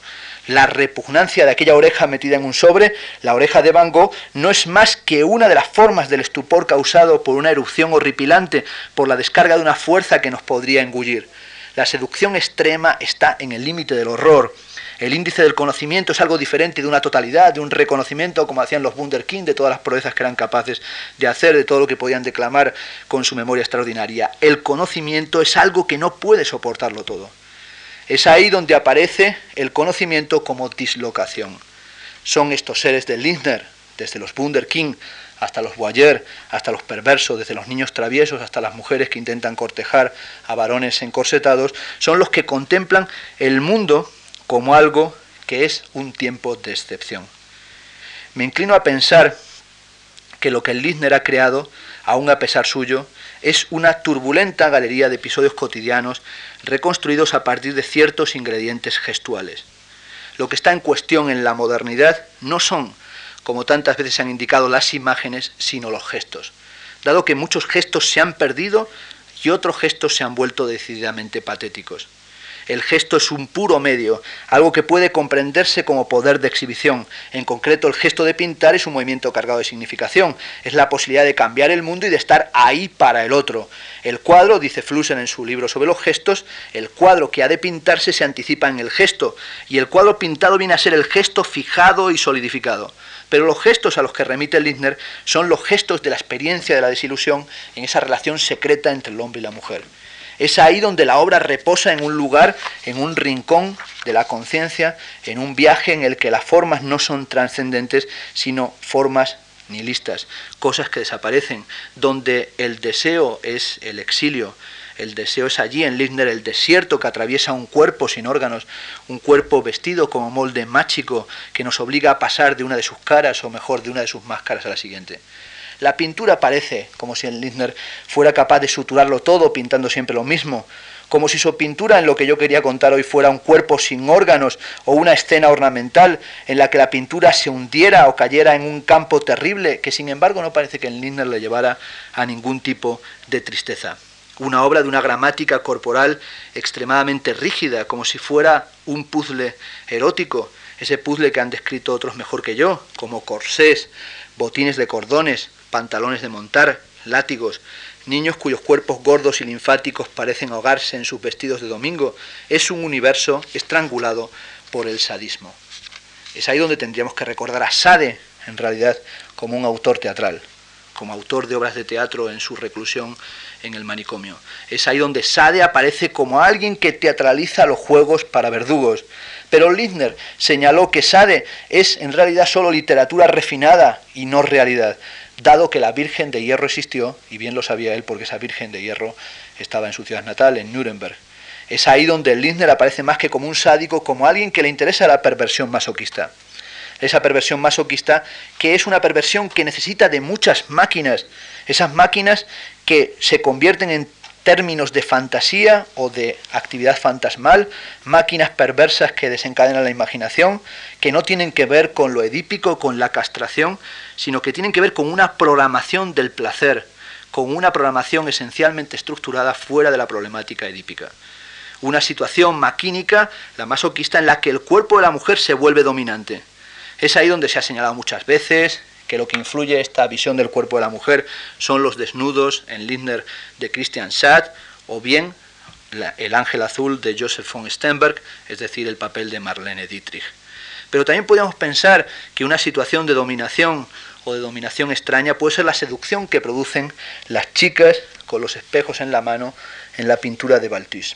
La repugnancia de aquella oreja metida en un sobre, la oreja de Van Gogh, no es más que una de las formas del estupor causado por una erupción horripilante, por la descarga de una fuerza que nos podría engullir. La seducción extrema está en el límite del horror el índice del conocimiento es algo diferente de una totalidad, de un reconocimiento, como hacían los Wunderkind, de todas las proezas que eran capaces de hacer, de todo lo que podían declamar con su memoria extraordinaria. El conocimiento es algo que no puede soportarlo todo. Es ahí donde aparece el conocimiento como dislocación. Son estos seres de Lindner, desde los Wunderkind hasta los Boyer, hasta los perversos, desde los niños traviesos hasta las mujeres que intentan cortejar a varones encorsetados, son los que contemplan el mundo como algo que es un tiempo de excepción. Me inclino a pensar que lo que el Lisner ha creado, aún a pesar suyo, es una turbulenta galería de episodios cotidianos reconstruidos a partir de ciertos ingredientes gestuales. Lo que está en cuestión en la modernidad no son, como tantas veces se han indicado, las imágenes, sino los gestos. Dado que muchos gestos se han perdido y otros gestos se han vuelto decididamente patéticos. El gesto es un puro medio, algo que puede comprenderse como poder de exhibición. En concreto, el gesto de pintar es un movimiento cargado de significación. Es la posibilidad de cambiar el mundo y de estar ahí para el otro. El cuadro, dice Flusen en su libro sobre los gestos, el cuadro que ha de pintarse se anticipa en el gesto, y el cuadro pintado viene a ser el gesto fijado y solidificado. Pero los gestos a los que remite Lindner son los gestos de la experiencia de la desilusión en esa relación secreta entre el hombre y la mujer. Es ahí donde la obra reposa en un lugar, en un rincón de la conciencia, en un viaje en el que las formas no son trascendentes, sino formas nihilistas, cosas que desaparecen, donde el deseo es el exilio, el deseo es allí en Lindner, el desierto que atraviesa un cuerpo sin órganos, un cuerpo vestido como molde mágico que nos obliga a pasar de una de sus caras o mejor de una de sus máscaras a la siguiente. La pintura parece como si el Lindner fuera capaz de suturarlo todo pintando siempre lo mismo, como si su pintura en lo que yo quería contar hoy fuera un cuerpo sin órganos o una escena ornamental en la que la pintura se hundiera o cayera en un campo terrible que sin embargo no parece que el Lindner le llevara a ningún tipo de tristeza. Una obra de una gramática corporal extremadamente rígida, como si fuera un puzzle erótico, ese puzzle que han descrito otros mejor que yo, como corsés, botines de cordones, pantalones de montar, látigos, niños cuyos cuerpos gordos y linfáticos parecen ahogarse en sus vestidos de domingo, es un universo estrangulado por el sadismo. Es ahí donde tendríamos que recordar a Sade, en realidad, como un autor teatral, como autor de obras de teatro en su reclusión en el manicomio. Es ahí donde Sade aparece como alguien que teatraliza los juegos para verdugos. Pero Lindner señaló que Sade es en realidad solo literatura refinada y no realidad dado que la Virgen de Hierro existió, y bien lo sabía él porque esa Virgen de Hierro estaba en su ciudad natal, en Nuremberg. Es ahí donde Lindner aparece más que como un sádico, como alguien que le interesa la perversión masoquista. Esa perversión masoquista que es una perversión que necesita de muchas máquinas, esas máquinas que se convierten en términos de fantasía o de actividad fantasmal, máquinas perversas que desencadenan la imaginación, que no tienen que ver con lo edípico, con la castración, sino que tienen que ver con una programación del placer, con una programación esencialmente estructurada fuera de la problemática edípica. Una situación maquínica, la masoquista, en la que el cuerpo de la mujer se vuelve dominante. Es ahí donde se ha señalado muchas veces, que lo que influye esta visión del cuerpo de la mujer son los desnudos en Lindner de Christian Schad o bien el ángel azul de Joseph von Stenberg, es decir, el papel de Marlene Dietrich. Pero también podríamos pensar que una situación de dominación o de dominación extraña puede ser la seducción que producen las chicas con los espejos en la mano en la pintura de Balthus.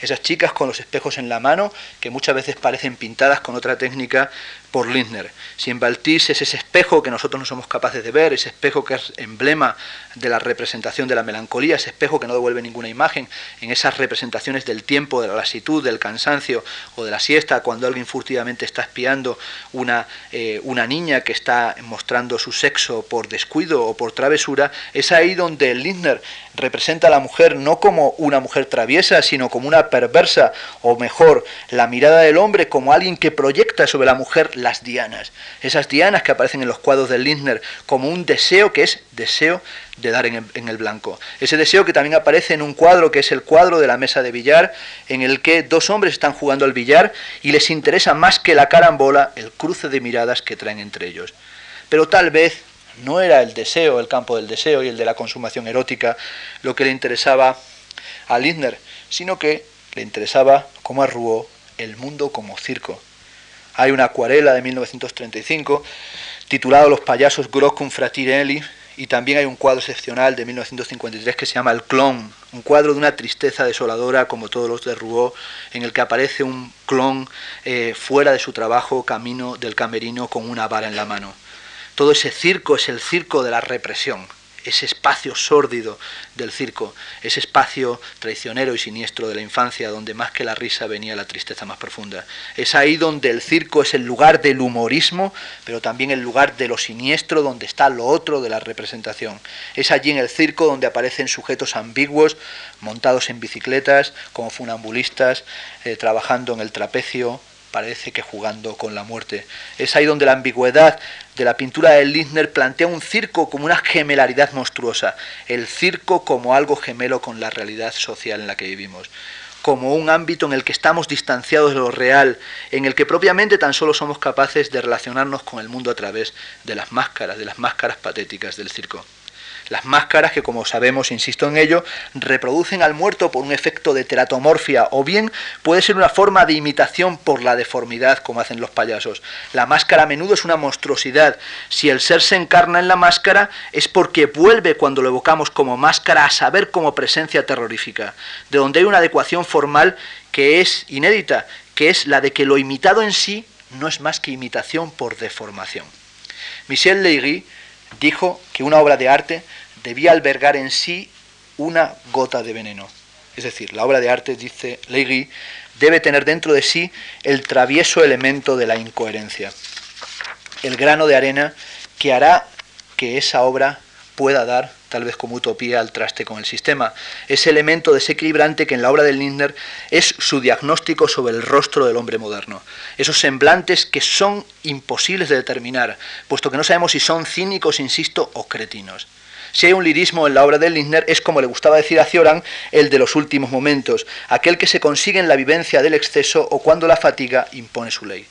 Esas chicas con los espejos en la mano, que muchas veces parecen pintadas con otra técnica por Lindner. Si en Baltis es ese espejo que nosotros no somos capaces de ver, ese espejo que es emblema de la representación de la melancolía, ese espejo que no devuelve ninguna imagen, en esas representaciones del tiempo, de la lasitud, del cansancio o de la siesta, cuando alguien furtivamente está espiando una, eh, una niña que está mostrando su sexo por descuido o por travesura, es ahí donde Lindner representa a la mujer no como una mujer traviesa, sino como una perversa, o mejor, la mirada del hombre como alguien que proyecta sobre la mujer las dianas. Esas dianas que aparecen en los cuadros de Lindner como un deseo que es deseo de dar en el, blanco. Ese deseo que también aparece en un cuadro que es el cuadro de la mesa de billar, en el que dos hombres están jugando al billar y les interesa más que la carambola el cruce de miradas que traen entre ellos. Pero tal vez no era el deseo, el campo del deseo y el de la consumación erótica lo que le interesaba a Lindner, sino que le interesaba, como a Rouault, el mundo como circo. Hay una acuarela de 1935 titulado Los payasos Grocum Fratirelli y también hay un cuadro excepcional de 1953 que se llama El clon, un cuadro de una tristeza desoladora como todos los de Rouault, en el que aparece un clon eh, fuera de su trabajo, camino del camerino con una vara en la mano. Todo ese circo es el circo de la represión, ese espacio sórdido del circo, ese espacio traicionero y siniestro de la infancia, donde más que la risa venía la tristeza más profunda. Es ahí donde el circo es el lugar del humorismo, pero también el lugar de lo siniestro, donde está lo otro de la representación. Es allí en el circo donde aparecen sujetos ambiguos, montados en bicicletas, como funambulistas, eh, trabajando en el trapecio, parece que jugando con la muerte. Es ahí donde la ambigüedad de la pintura de Lindner plantea un circo como una gemelaridad monstruosa, el circo como algo gemelo con la realidad social en la que vivimos, como un ámbito en el que estamos distanciados de lo real, en el que propiamente tan solo somos capaces de relacionarnos con el mundo a través de las máscaras, de las máscaras patéticas del circo. Las máscaras que, como sabemos, insisto en ello, reproducen al muerto por un efecto de teratomorfia o bien puede ser una forma de imitación por la deformidad como hacen los payasos. La máscara a menudo es una monstruosidad. Si el ser se encarna en la máscara es porque vuelve cuando lo evocamos como máscara a saber como presencia terrorífica, de donde hay una adecuación formal que es inédita, que es la de que lo imitado en sí no es más que imitación por deformación. Michel Leiry dijo que una obra de arte debía albergar en sí una gota de veneno. Es decir, la obra de arte, dice Legui, debe tener dentro de sí el travieso elemento de la incoherencia, el grano de arena que hará que esa obra pueda dar, tal vez como utopía, al traste con el sistema. Ese elemento desequilibrante que en la obra de Lindner es su diagnóstico sobre el rostro del hombre moderno. Esos semblantes que son imposibles de determinar, puesto que no sabemos si son cínicos, insisto, o cretinos. Si hay un lirismo en la obra de Lindner, es como le gustaba decir a Cioran, el de los últimos momentos, aquel que se consigue en la vivencia del exceso o cuando la fatiga impone su ley.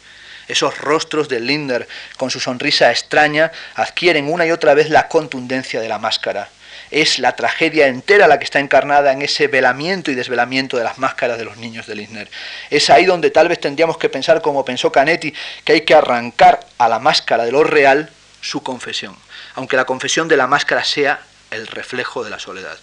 Esos rostros de Lindner, con su sonrisa extraña, adquieren una y otra vez la contundencia de la máscara. Es la tragedia entera la que está encarnada en ese velamiento y desvelamiento de las máscaras de los niños de Lindner. Es ahí donde tal vez tendríamos que pensar, como pensó Canetti, que hay que arrancar a la máscara de lo real su confesión aunque la confesión de la máscara sea el reflejo de la soledad.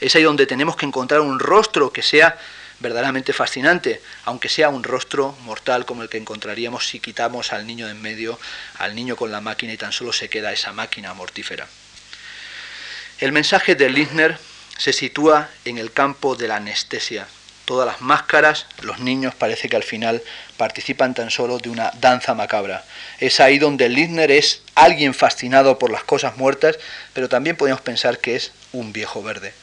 Es ahí donde tenemos que encontrar un rostro que sea verdaderamente fascinante, aunque sea un rostro mortal como el que encontraríamos si quitamos al niño de en medio, al niño con la máquina y tan solo se queda esa máquina mortífera. El mensaje de Lindner se sitúa en el campo de la anestesia, todas las máscaras, los niños parece que al final participan tan solo de una danza macabra. Es ahí donde Lindner es alguien fascinado por las cosas muertas, pero también podemos pensar que es un viejo verde.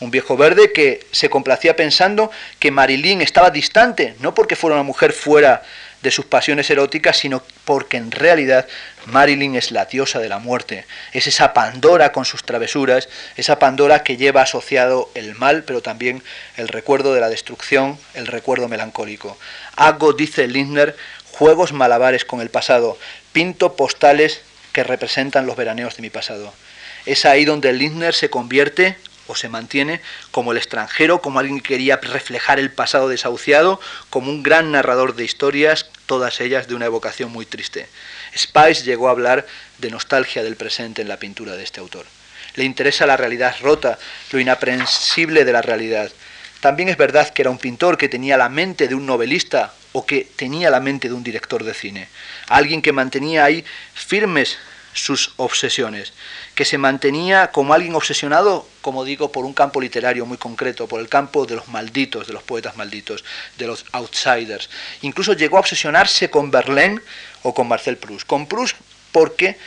Un viejo verde que se complacía pensando que Marilyn estaba distante, no porque fuera una mujer fuera de sus pasiones eróticas, sino porque en realidad Marilyn es la diosa de la muerte, es esa Pandora con sus travesuras, esa Pandora que lleva asociado el mal, pero también el recuerdo de la destrucción, el recuerdo melancólico. Hago, dice Lindner, juegos malabares con el pasado, pinto postales que representan los veraneos de mi pasado. Es ahí donde Lindner se convierte o se mantiene como el extranjero, como alguien que quería reflejar el pasado desahuciado, como un gran narrador de historias, todas ellas de una evocación muy triste. Spice llegó a hablar de nostalgia del presente en la pintura de este autor. Le interesa la realidad rota, lo inaprensible de la realidad. También es verdad que era un pintor que tenía la mente de un novelista o que tenía la mente de un director de cine. Alguien que mantenía ahí firmes sus obsesiones, que se mantenía como alguien obsesionado, como digo, por un campo literario muy concreto, por el campo de los malditos, de los poetas malditos, de los outsiders. Incluso llegó a obsesionarse con Verlaine o con Marcel Proust. Con Proust porque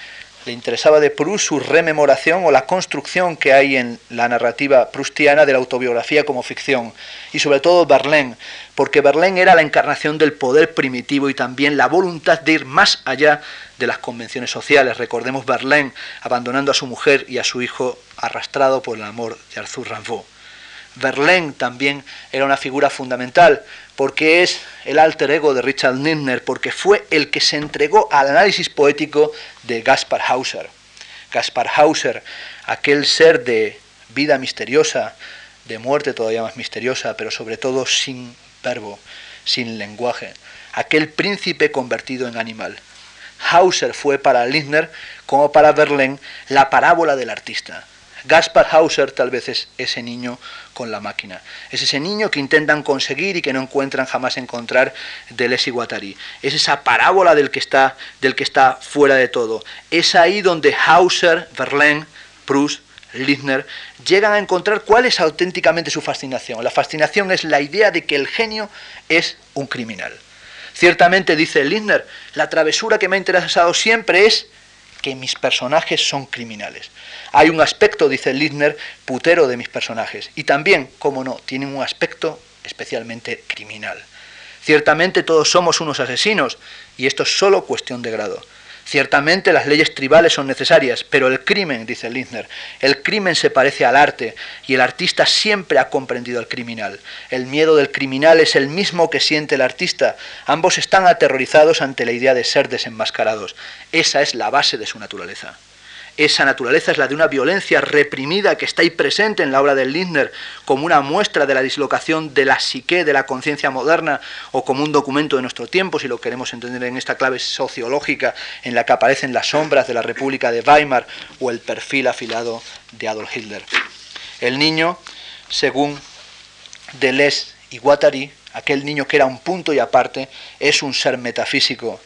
le interesaba de Proust su rememoración o la construcción que hay en la narrativa prustiana de la autobiografía como ficción. Y sobre todo Verlaine, porque Verlaine era la encarnación del poder primitivo y también la voluntad de ir más allá de las convenciones sociales. Recordemos Verlaine abandonando a su mujer y a su hijo arrastrado por el amor de Arthur Rimbaud. Verlaine también era una figura fundamental porque es el alter ego de Richard Lindner, porque fue el que se entregó al análisis poético de Gaspar Hauser. Gaspar Hauser, aquel ser de vida misteriosa, de muerte todavía más misteriosa, pero sobre todo sin verbo, sin lenguaje, aquel príncipe convertido en animal. Hauser fue para Lindner, como para Verlaine, la parábola del artista. Gaspar Hauser tal vez es ese niño con la máquina. Es ese niño que intentan conseguir y que no encuentran jamás encontrar de Lesi Guattari. Es esa parábola del que está, del que está fuera de todo. Es ahí donde Hauser, Verlaine, Proust, Lichner, llegan a encontrar cuál es auténticamente su fascinación. La fascinación es la idea de que el genio es un criminal. Ciertamente, dice Lichner, la travesura que me ha interesado siempre es que mis personajes son criminales. Hay un aspecto, dice Lichner, putero de mis personajes. Y también, como no, tienen un aspecto especialmente criminal. Ciertamente todos somos unos asesinos, y esto es solo cuestión de grado. Ciertamente las leyes tribales son necesarias, pero el crimen, dice Lindner, el crimen se parece al arte y el artista siempre ha comprendido al criminal. El miedo del criminal es el mismo que siente el artista. Ambos están aterrorizados ante la idea de ser desenmascarados. Esa es la base de su naturaleza. Esa naturaleza es la de una violencia reprimida que está ahí presente en la obra de Lindner como una muestra de la dislocación de la psique, de la conciencia moderna, o como un documento de nuestro tiempo, si lo queremos entender en esta clave sociológica en la que aparecen las sombras de la República de Weimar o el perfil afilado de Adolf Hitler. El niño, según Deleuze y Guattari, aquel niño que era un punto y aparte, es un ser metafísico.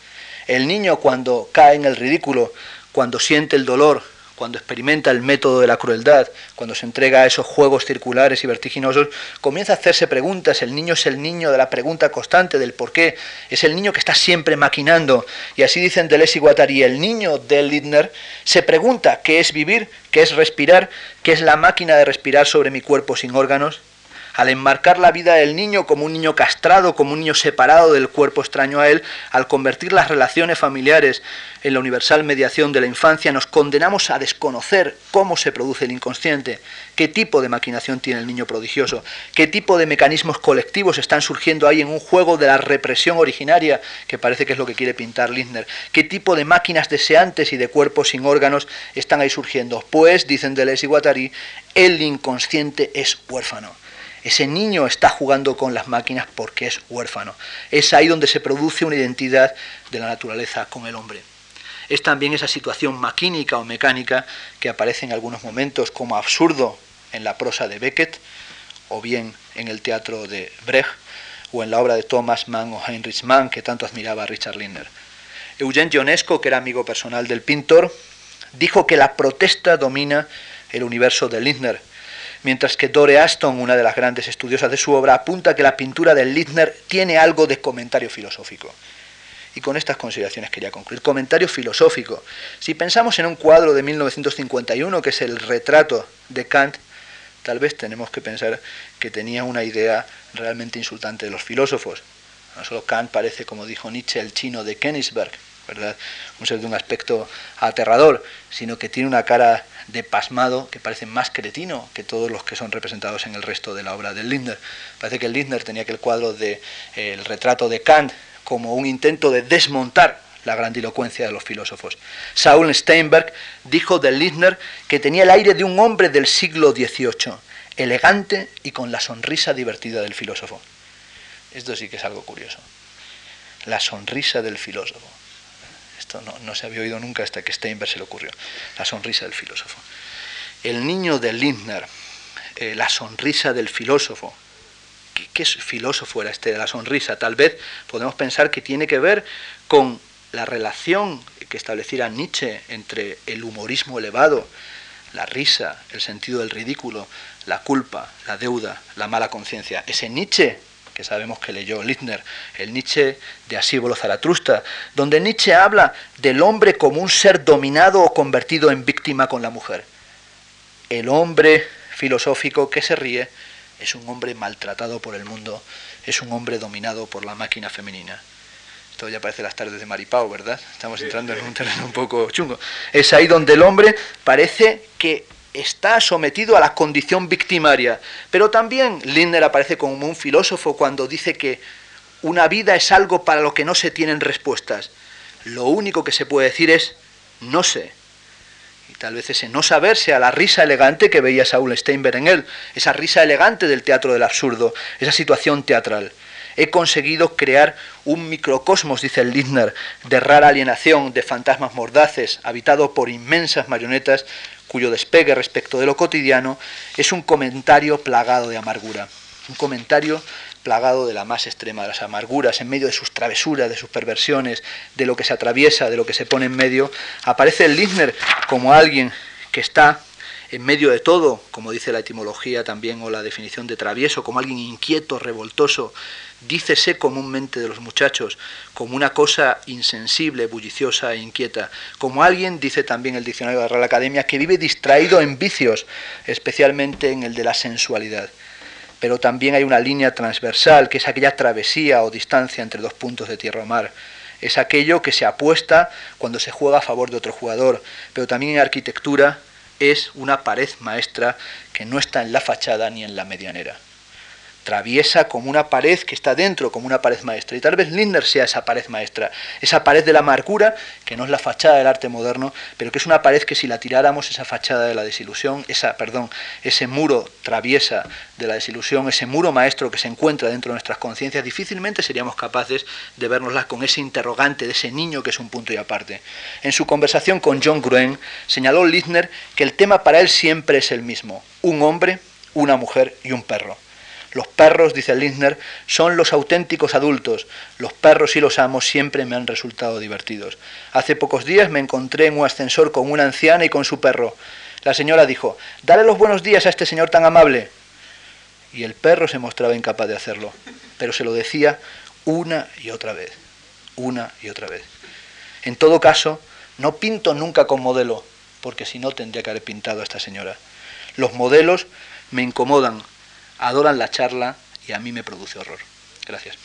El niño cuando cae en el ridículo, cuando siente el dolor, cuando experimenta el método de la crueldad, cuando se entrega a esos juegos circulares y vertiginosos, comienza a hacerse preguntas. El niño es el niño de la pregunta constante del por qué. Es el niño que está siempre maquinando. Y así dicen Deleuze y Guattari, el niño de Lindner se pregunta qué es vivir, qué es respirar, qué es la máquina de respirar sobre mi cuerpo sin órganos al enmarcar la vida del niño como un niño castrado, como un niño separado del cuerpo extraño a él, al convertir las relaciones familiares en la universal mediación de la infancia, nos condenamos a desconocer cómo se produce el inconsciente, qué tipo de maquinación tiene el niño prodigioso, qué tipo de mecanismos colectivos están surgiendo ahí en un juego de la represión originaria, que parece que es lo que quiere pintar Lindner, qué tipo de máquinas deseantes y de cuerpos sin órganos están ahí surgiendo. Pues, dicen Deleuze y Guattari, el inconsciente es huérfano ese niño está jugando con las máquinas porque es huérfano. Es ahí donde se produce una identidad de la naturaleza con el hombre. Es también esa situación maquínica o mecánica que aparece en algunos momentos como absurdo en la prosa de Beckett, o bien en el teatro de Brecht, o en la obra de Thomas Mann o Heinrich Mann, que tanto admiraba a Richard Lindner. Eugene Ionesco, que era amigo personal del pintor, dijo que la protesta domina el universo de Lindner, mientras que Dore Aston, una de las grandes estudiosas de su obra, apunta que la pintura de Littner tiene algo de comentario filosófico. Y con estas consideraciones quería concluir. Comentario filosófico. Si pensamos en un cuadro de 1951, que es el retrato de Kant, tal vez tenemos que pensar que tenía una idea realmente insultante de los filósofos. No solo Kant parece, como dijo Nietzsche, el chino de Königsberg, ¿verdad? Un ser de un aspecto aterrador, sino que tiene una cara de pasmado que parece más cretino que todos los que son representados en el resto de la obra de Lindner. Parece que Lindner tenía aquel cuadro de eh, el retrato de Kant como un intento de desmontar la grandilocuencia de los filósofos. Saul Steinberg dijo de Lindner que tenía el aire de un hombre del siglo XVIII, elegante y con la sonrisa divertida del filósofo. Esto sí que es algo curioso. La sonrisa del filósofo no, se había oído nunca hasta que Steinberg se le ocurrió. La sonrisa del filósofo. El niño de Lindner, eh, la sonrisa del filósofo. ¿Qué, ¿Qué, filósofo era este de la sonrisa? Tal vez podemos pensar que tiene que ver con la relación que estableciera Nietzsche entre el humorismo elevado, la risa, el sentido del ridículo, la culpa, la deuda, la mala conciencia. Ese Nietzsche que sabemos que leyó Littner, el Nietzsche de Asíbolo Zaratrusta, donde Nietzsche habla del hombre como un ser dominado o convertido en víctima con la mujer. El hombre filosófico que se ríe es un hombre maltratado por el mundo, es un hombre dominado por la máquina femenina. Esto ya parece las tardes de Maripao, ¿verdad? Estamos entrando en un terreno un poco chungo. Es ahí donde el hombre parece que está sometido a la condición victimaria. Pero también Lindner aparece como un filósofo cuando dice que una vida es algo para lo que no se tienen respuestas. Lo único que se puede decir es no sé. Y tal vez ese no saber sea la risa elegante que veía Saul Steinberg en él, esa risa elegante del teatro del absurdo, esa situación teatral. He conseguido crear un microcosmos, dice el Lindner, de rara alienación, de fantasmas mordaces, habitado por inmensas marionetas cuyo despegue respecto de lo cotidiano es un comentario plagado de amargura, un comentario plagado de la más extrema de las amarguras, en medio de sus travesuras, de sus perversiones, de lo que se atraviesa, de lo que se pone en medio, aparece el Lindner como alguien que está en medio de todo, como dice la etimología también o la definición de travieso, como alguien inquieto, revoltoso, dícese comúnmente de los muchachos como una cosa insensible, bulliciosa e inquieta, como alguien, dice también el diccionario de la Real Academia, que vive distraído en vicios, especialmente en el de la sensualidad. Pero también hay una línea transversal, que es aquella travesía o distancia entre dos puntos de tierra o mar. Es aquello que se apuesta cuando se juega a favor de otro jugador, pero también en arquitectura es una pared maestra que no está en la fachada ni en la medianera traviesa como una pared que está dentro, como una pared maestra. Y tal vez Lindner sea esa pared maestra, esa pared de la amargura, que no es la fachada del arte moderno, pero que es una pared que si la tiráramos, esa fachada de la desilusión, esa, perdón, ese muro traviesa de la desilusión, ese muro maestro que se encuentra dentro de nuestras conciencias, difícilmente seríamos capaces de vernoslas con ese interrogante de ese niño que es un punto y aparte. En su conversación con John Gruen, señaló Lindner que el tema para él siempre es el mismo, un hombre, una mujer y un perro. Los perros, dice Lindner, son los auténticos adultos. Los perros y los amos siempre me han resultado divertidos. Hace pocos días me encontré en un ascensor con una anciana y con su perro. La señora dijo, dale los buenos días a este señor tan amable. Y el perro se mostraba incapaz de hacerlo, pero se lo decía una y otra vez, una y otra vez. En todo caso, no pinto nunca con modelo, porque si no tendría que haber pintado a esta señora. Los modelos me incomodan, adoran la charla y a mí me produce horror. Gracias.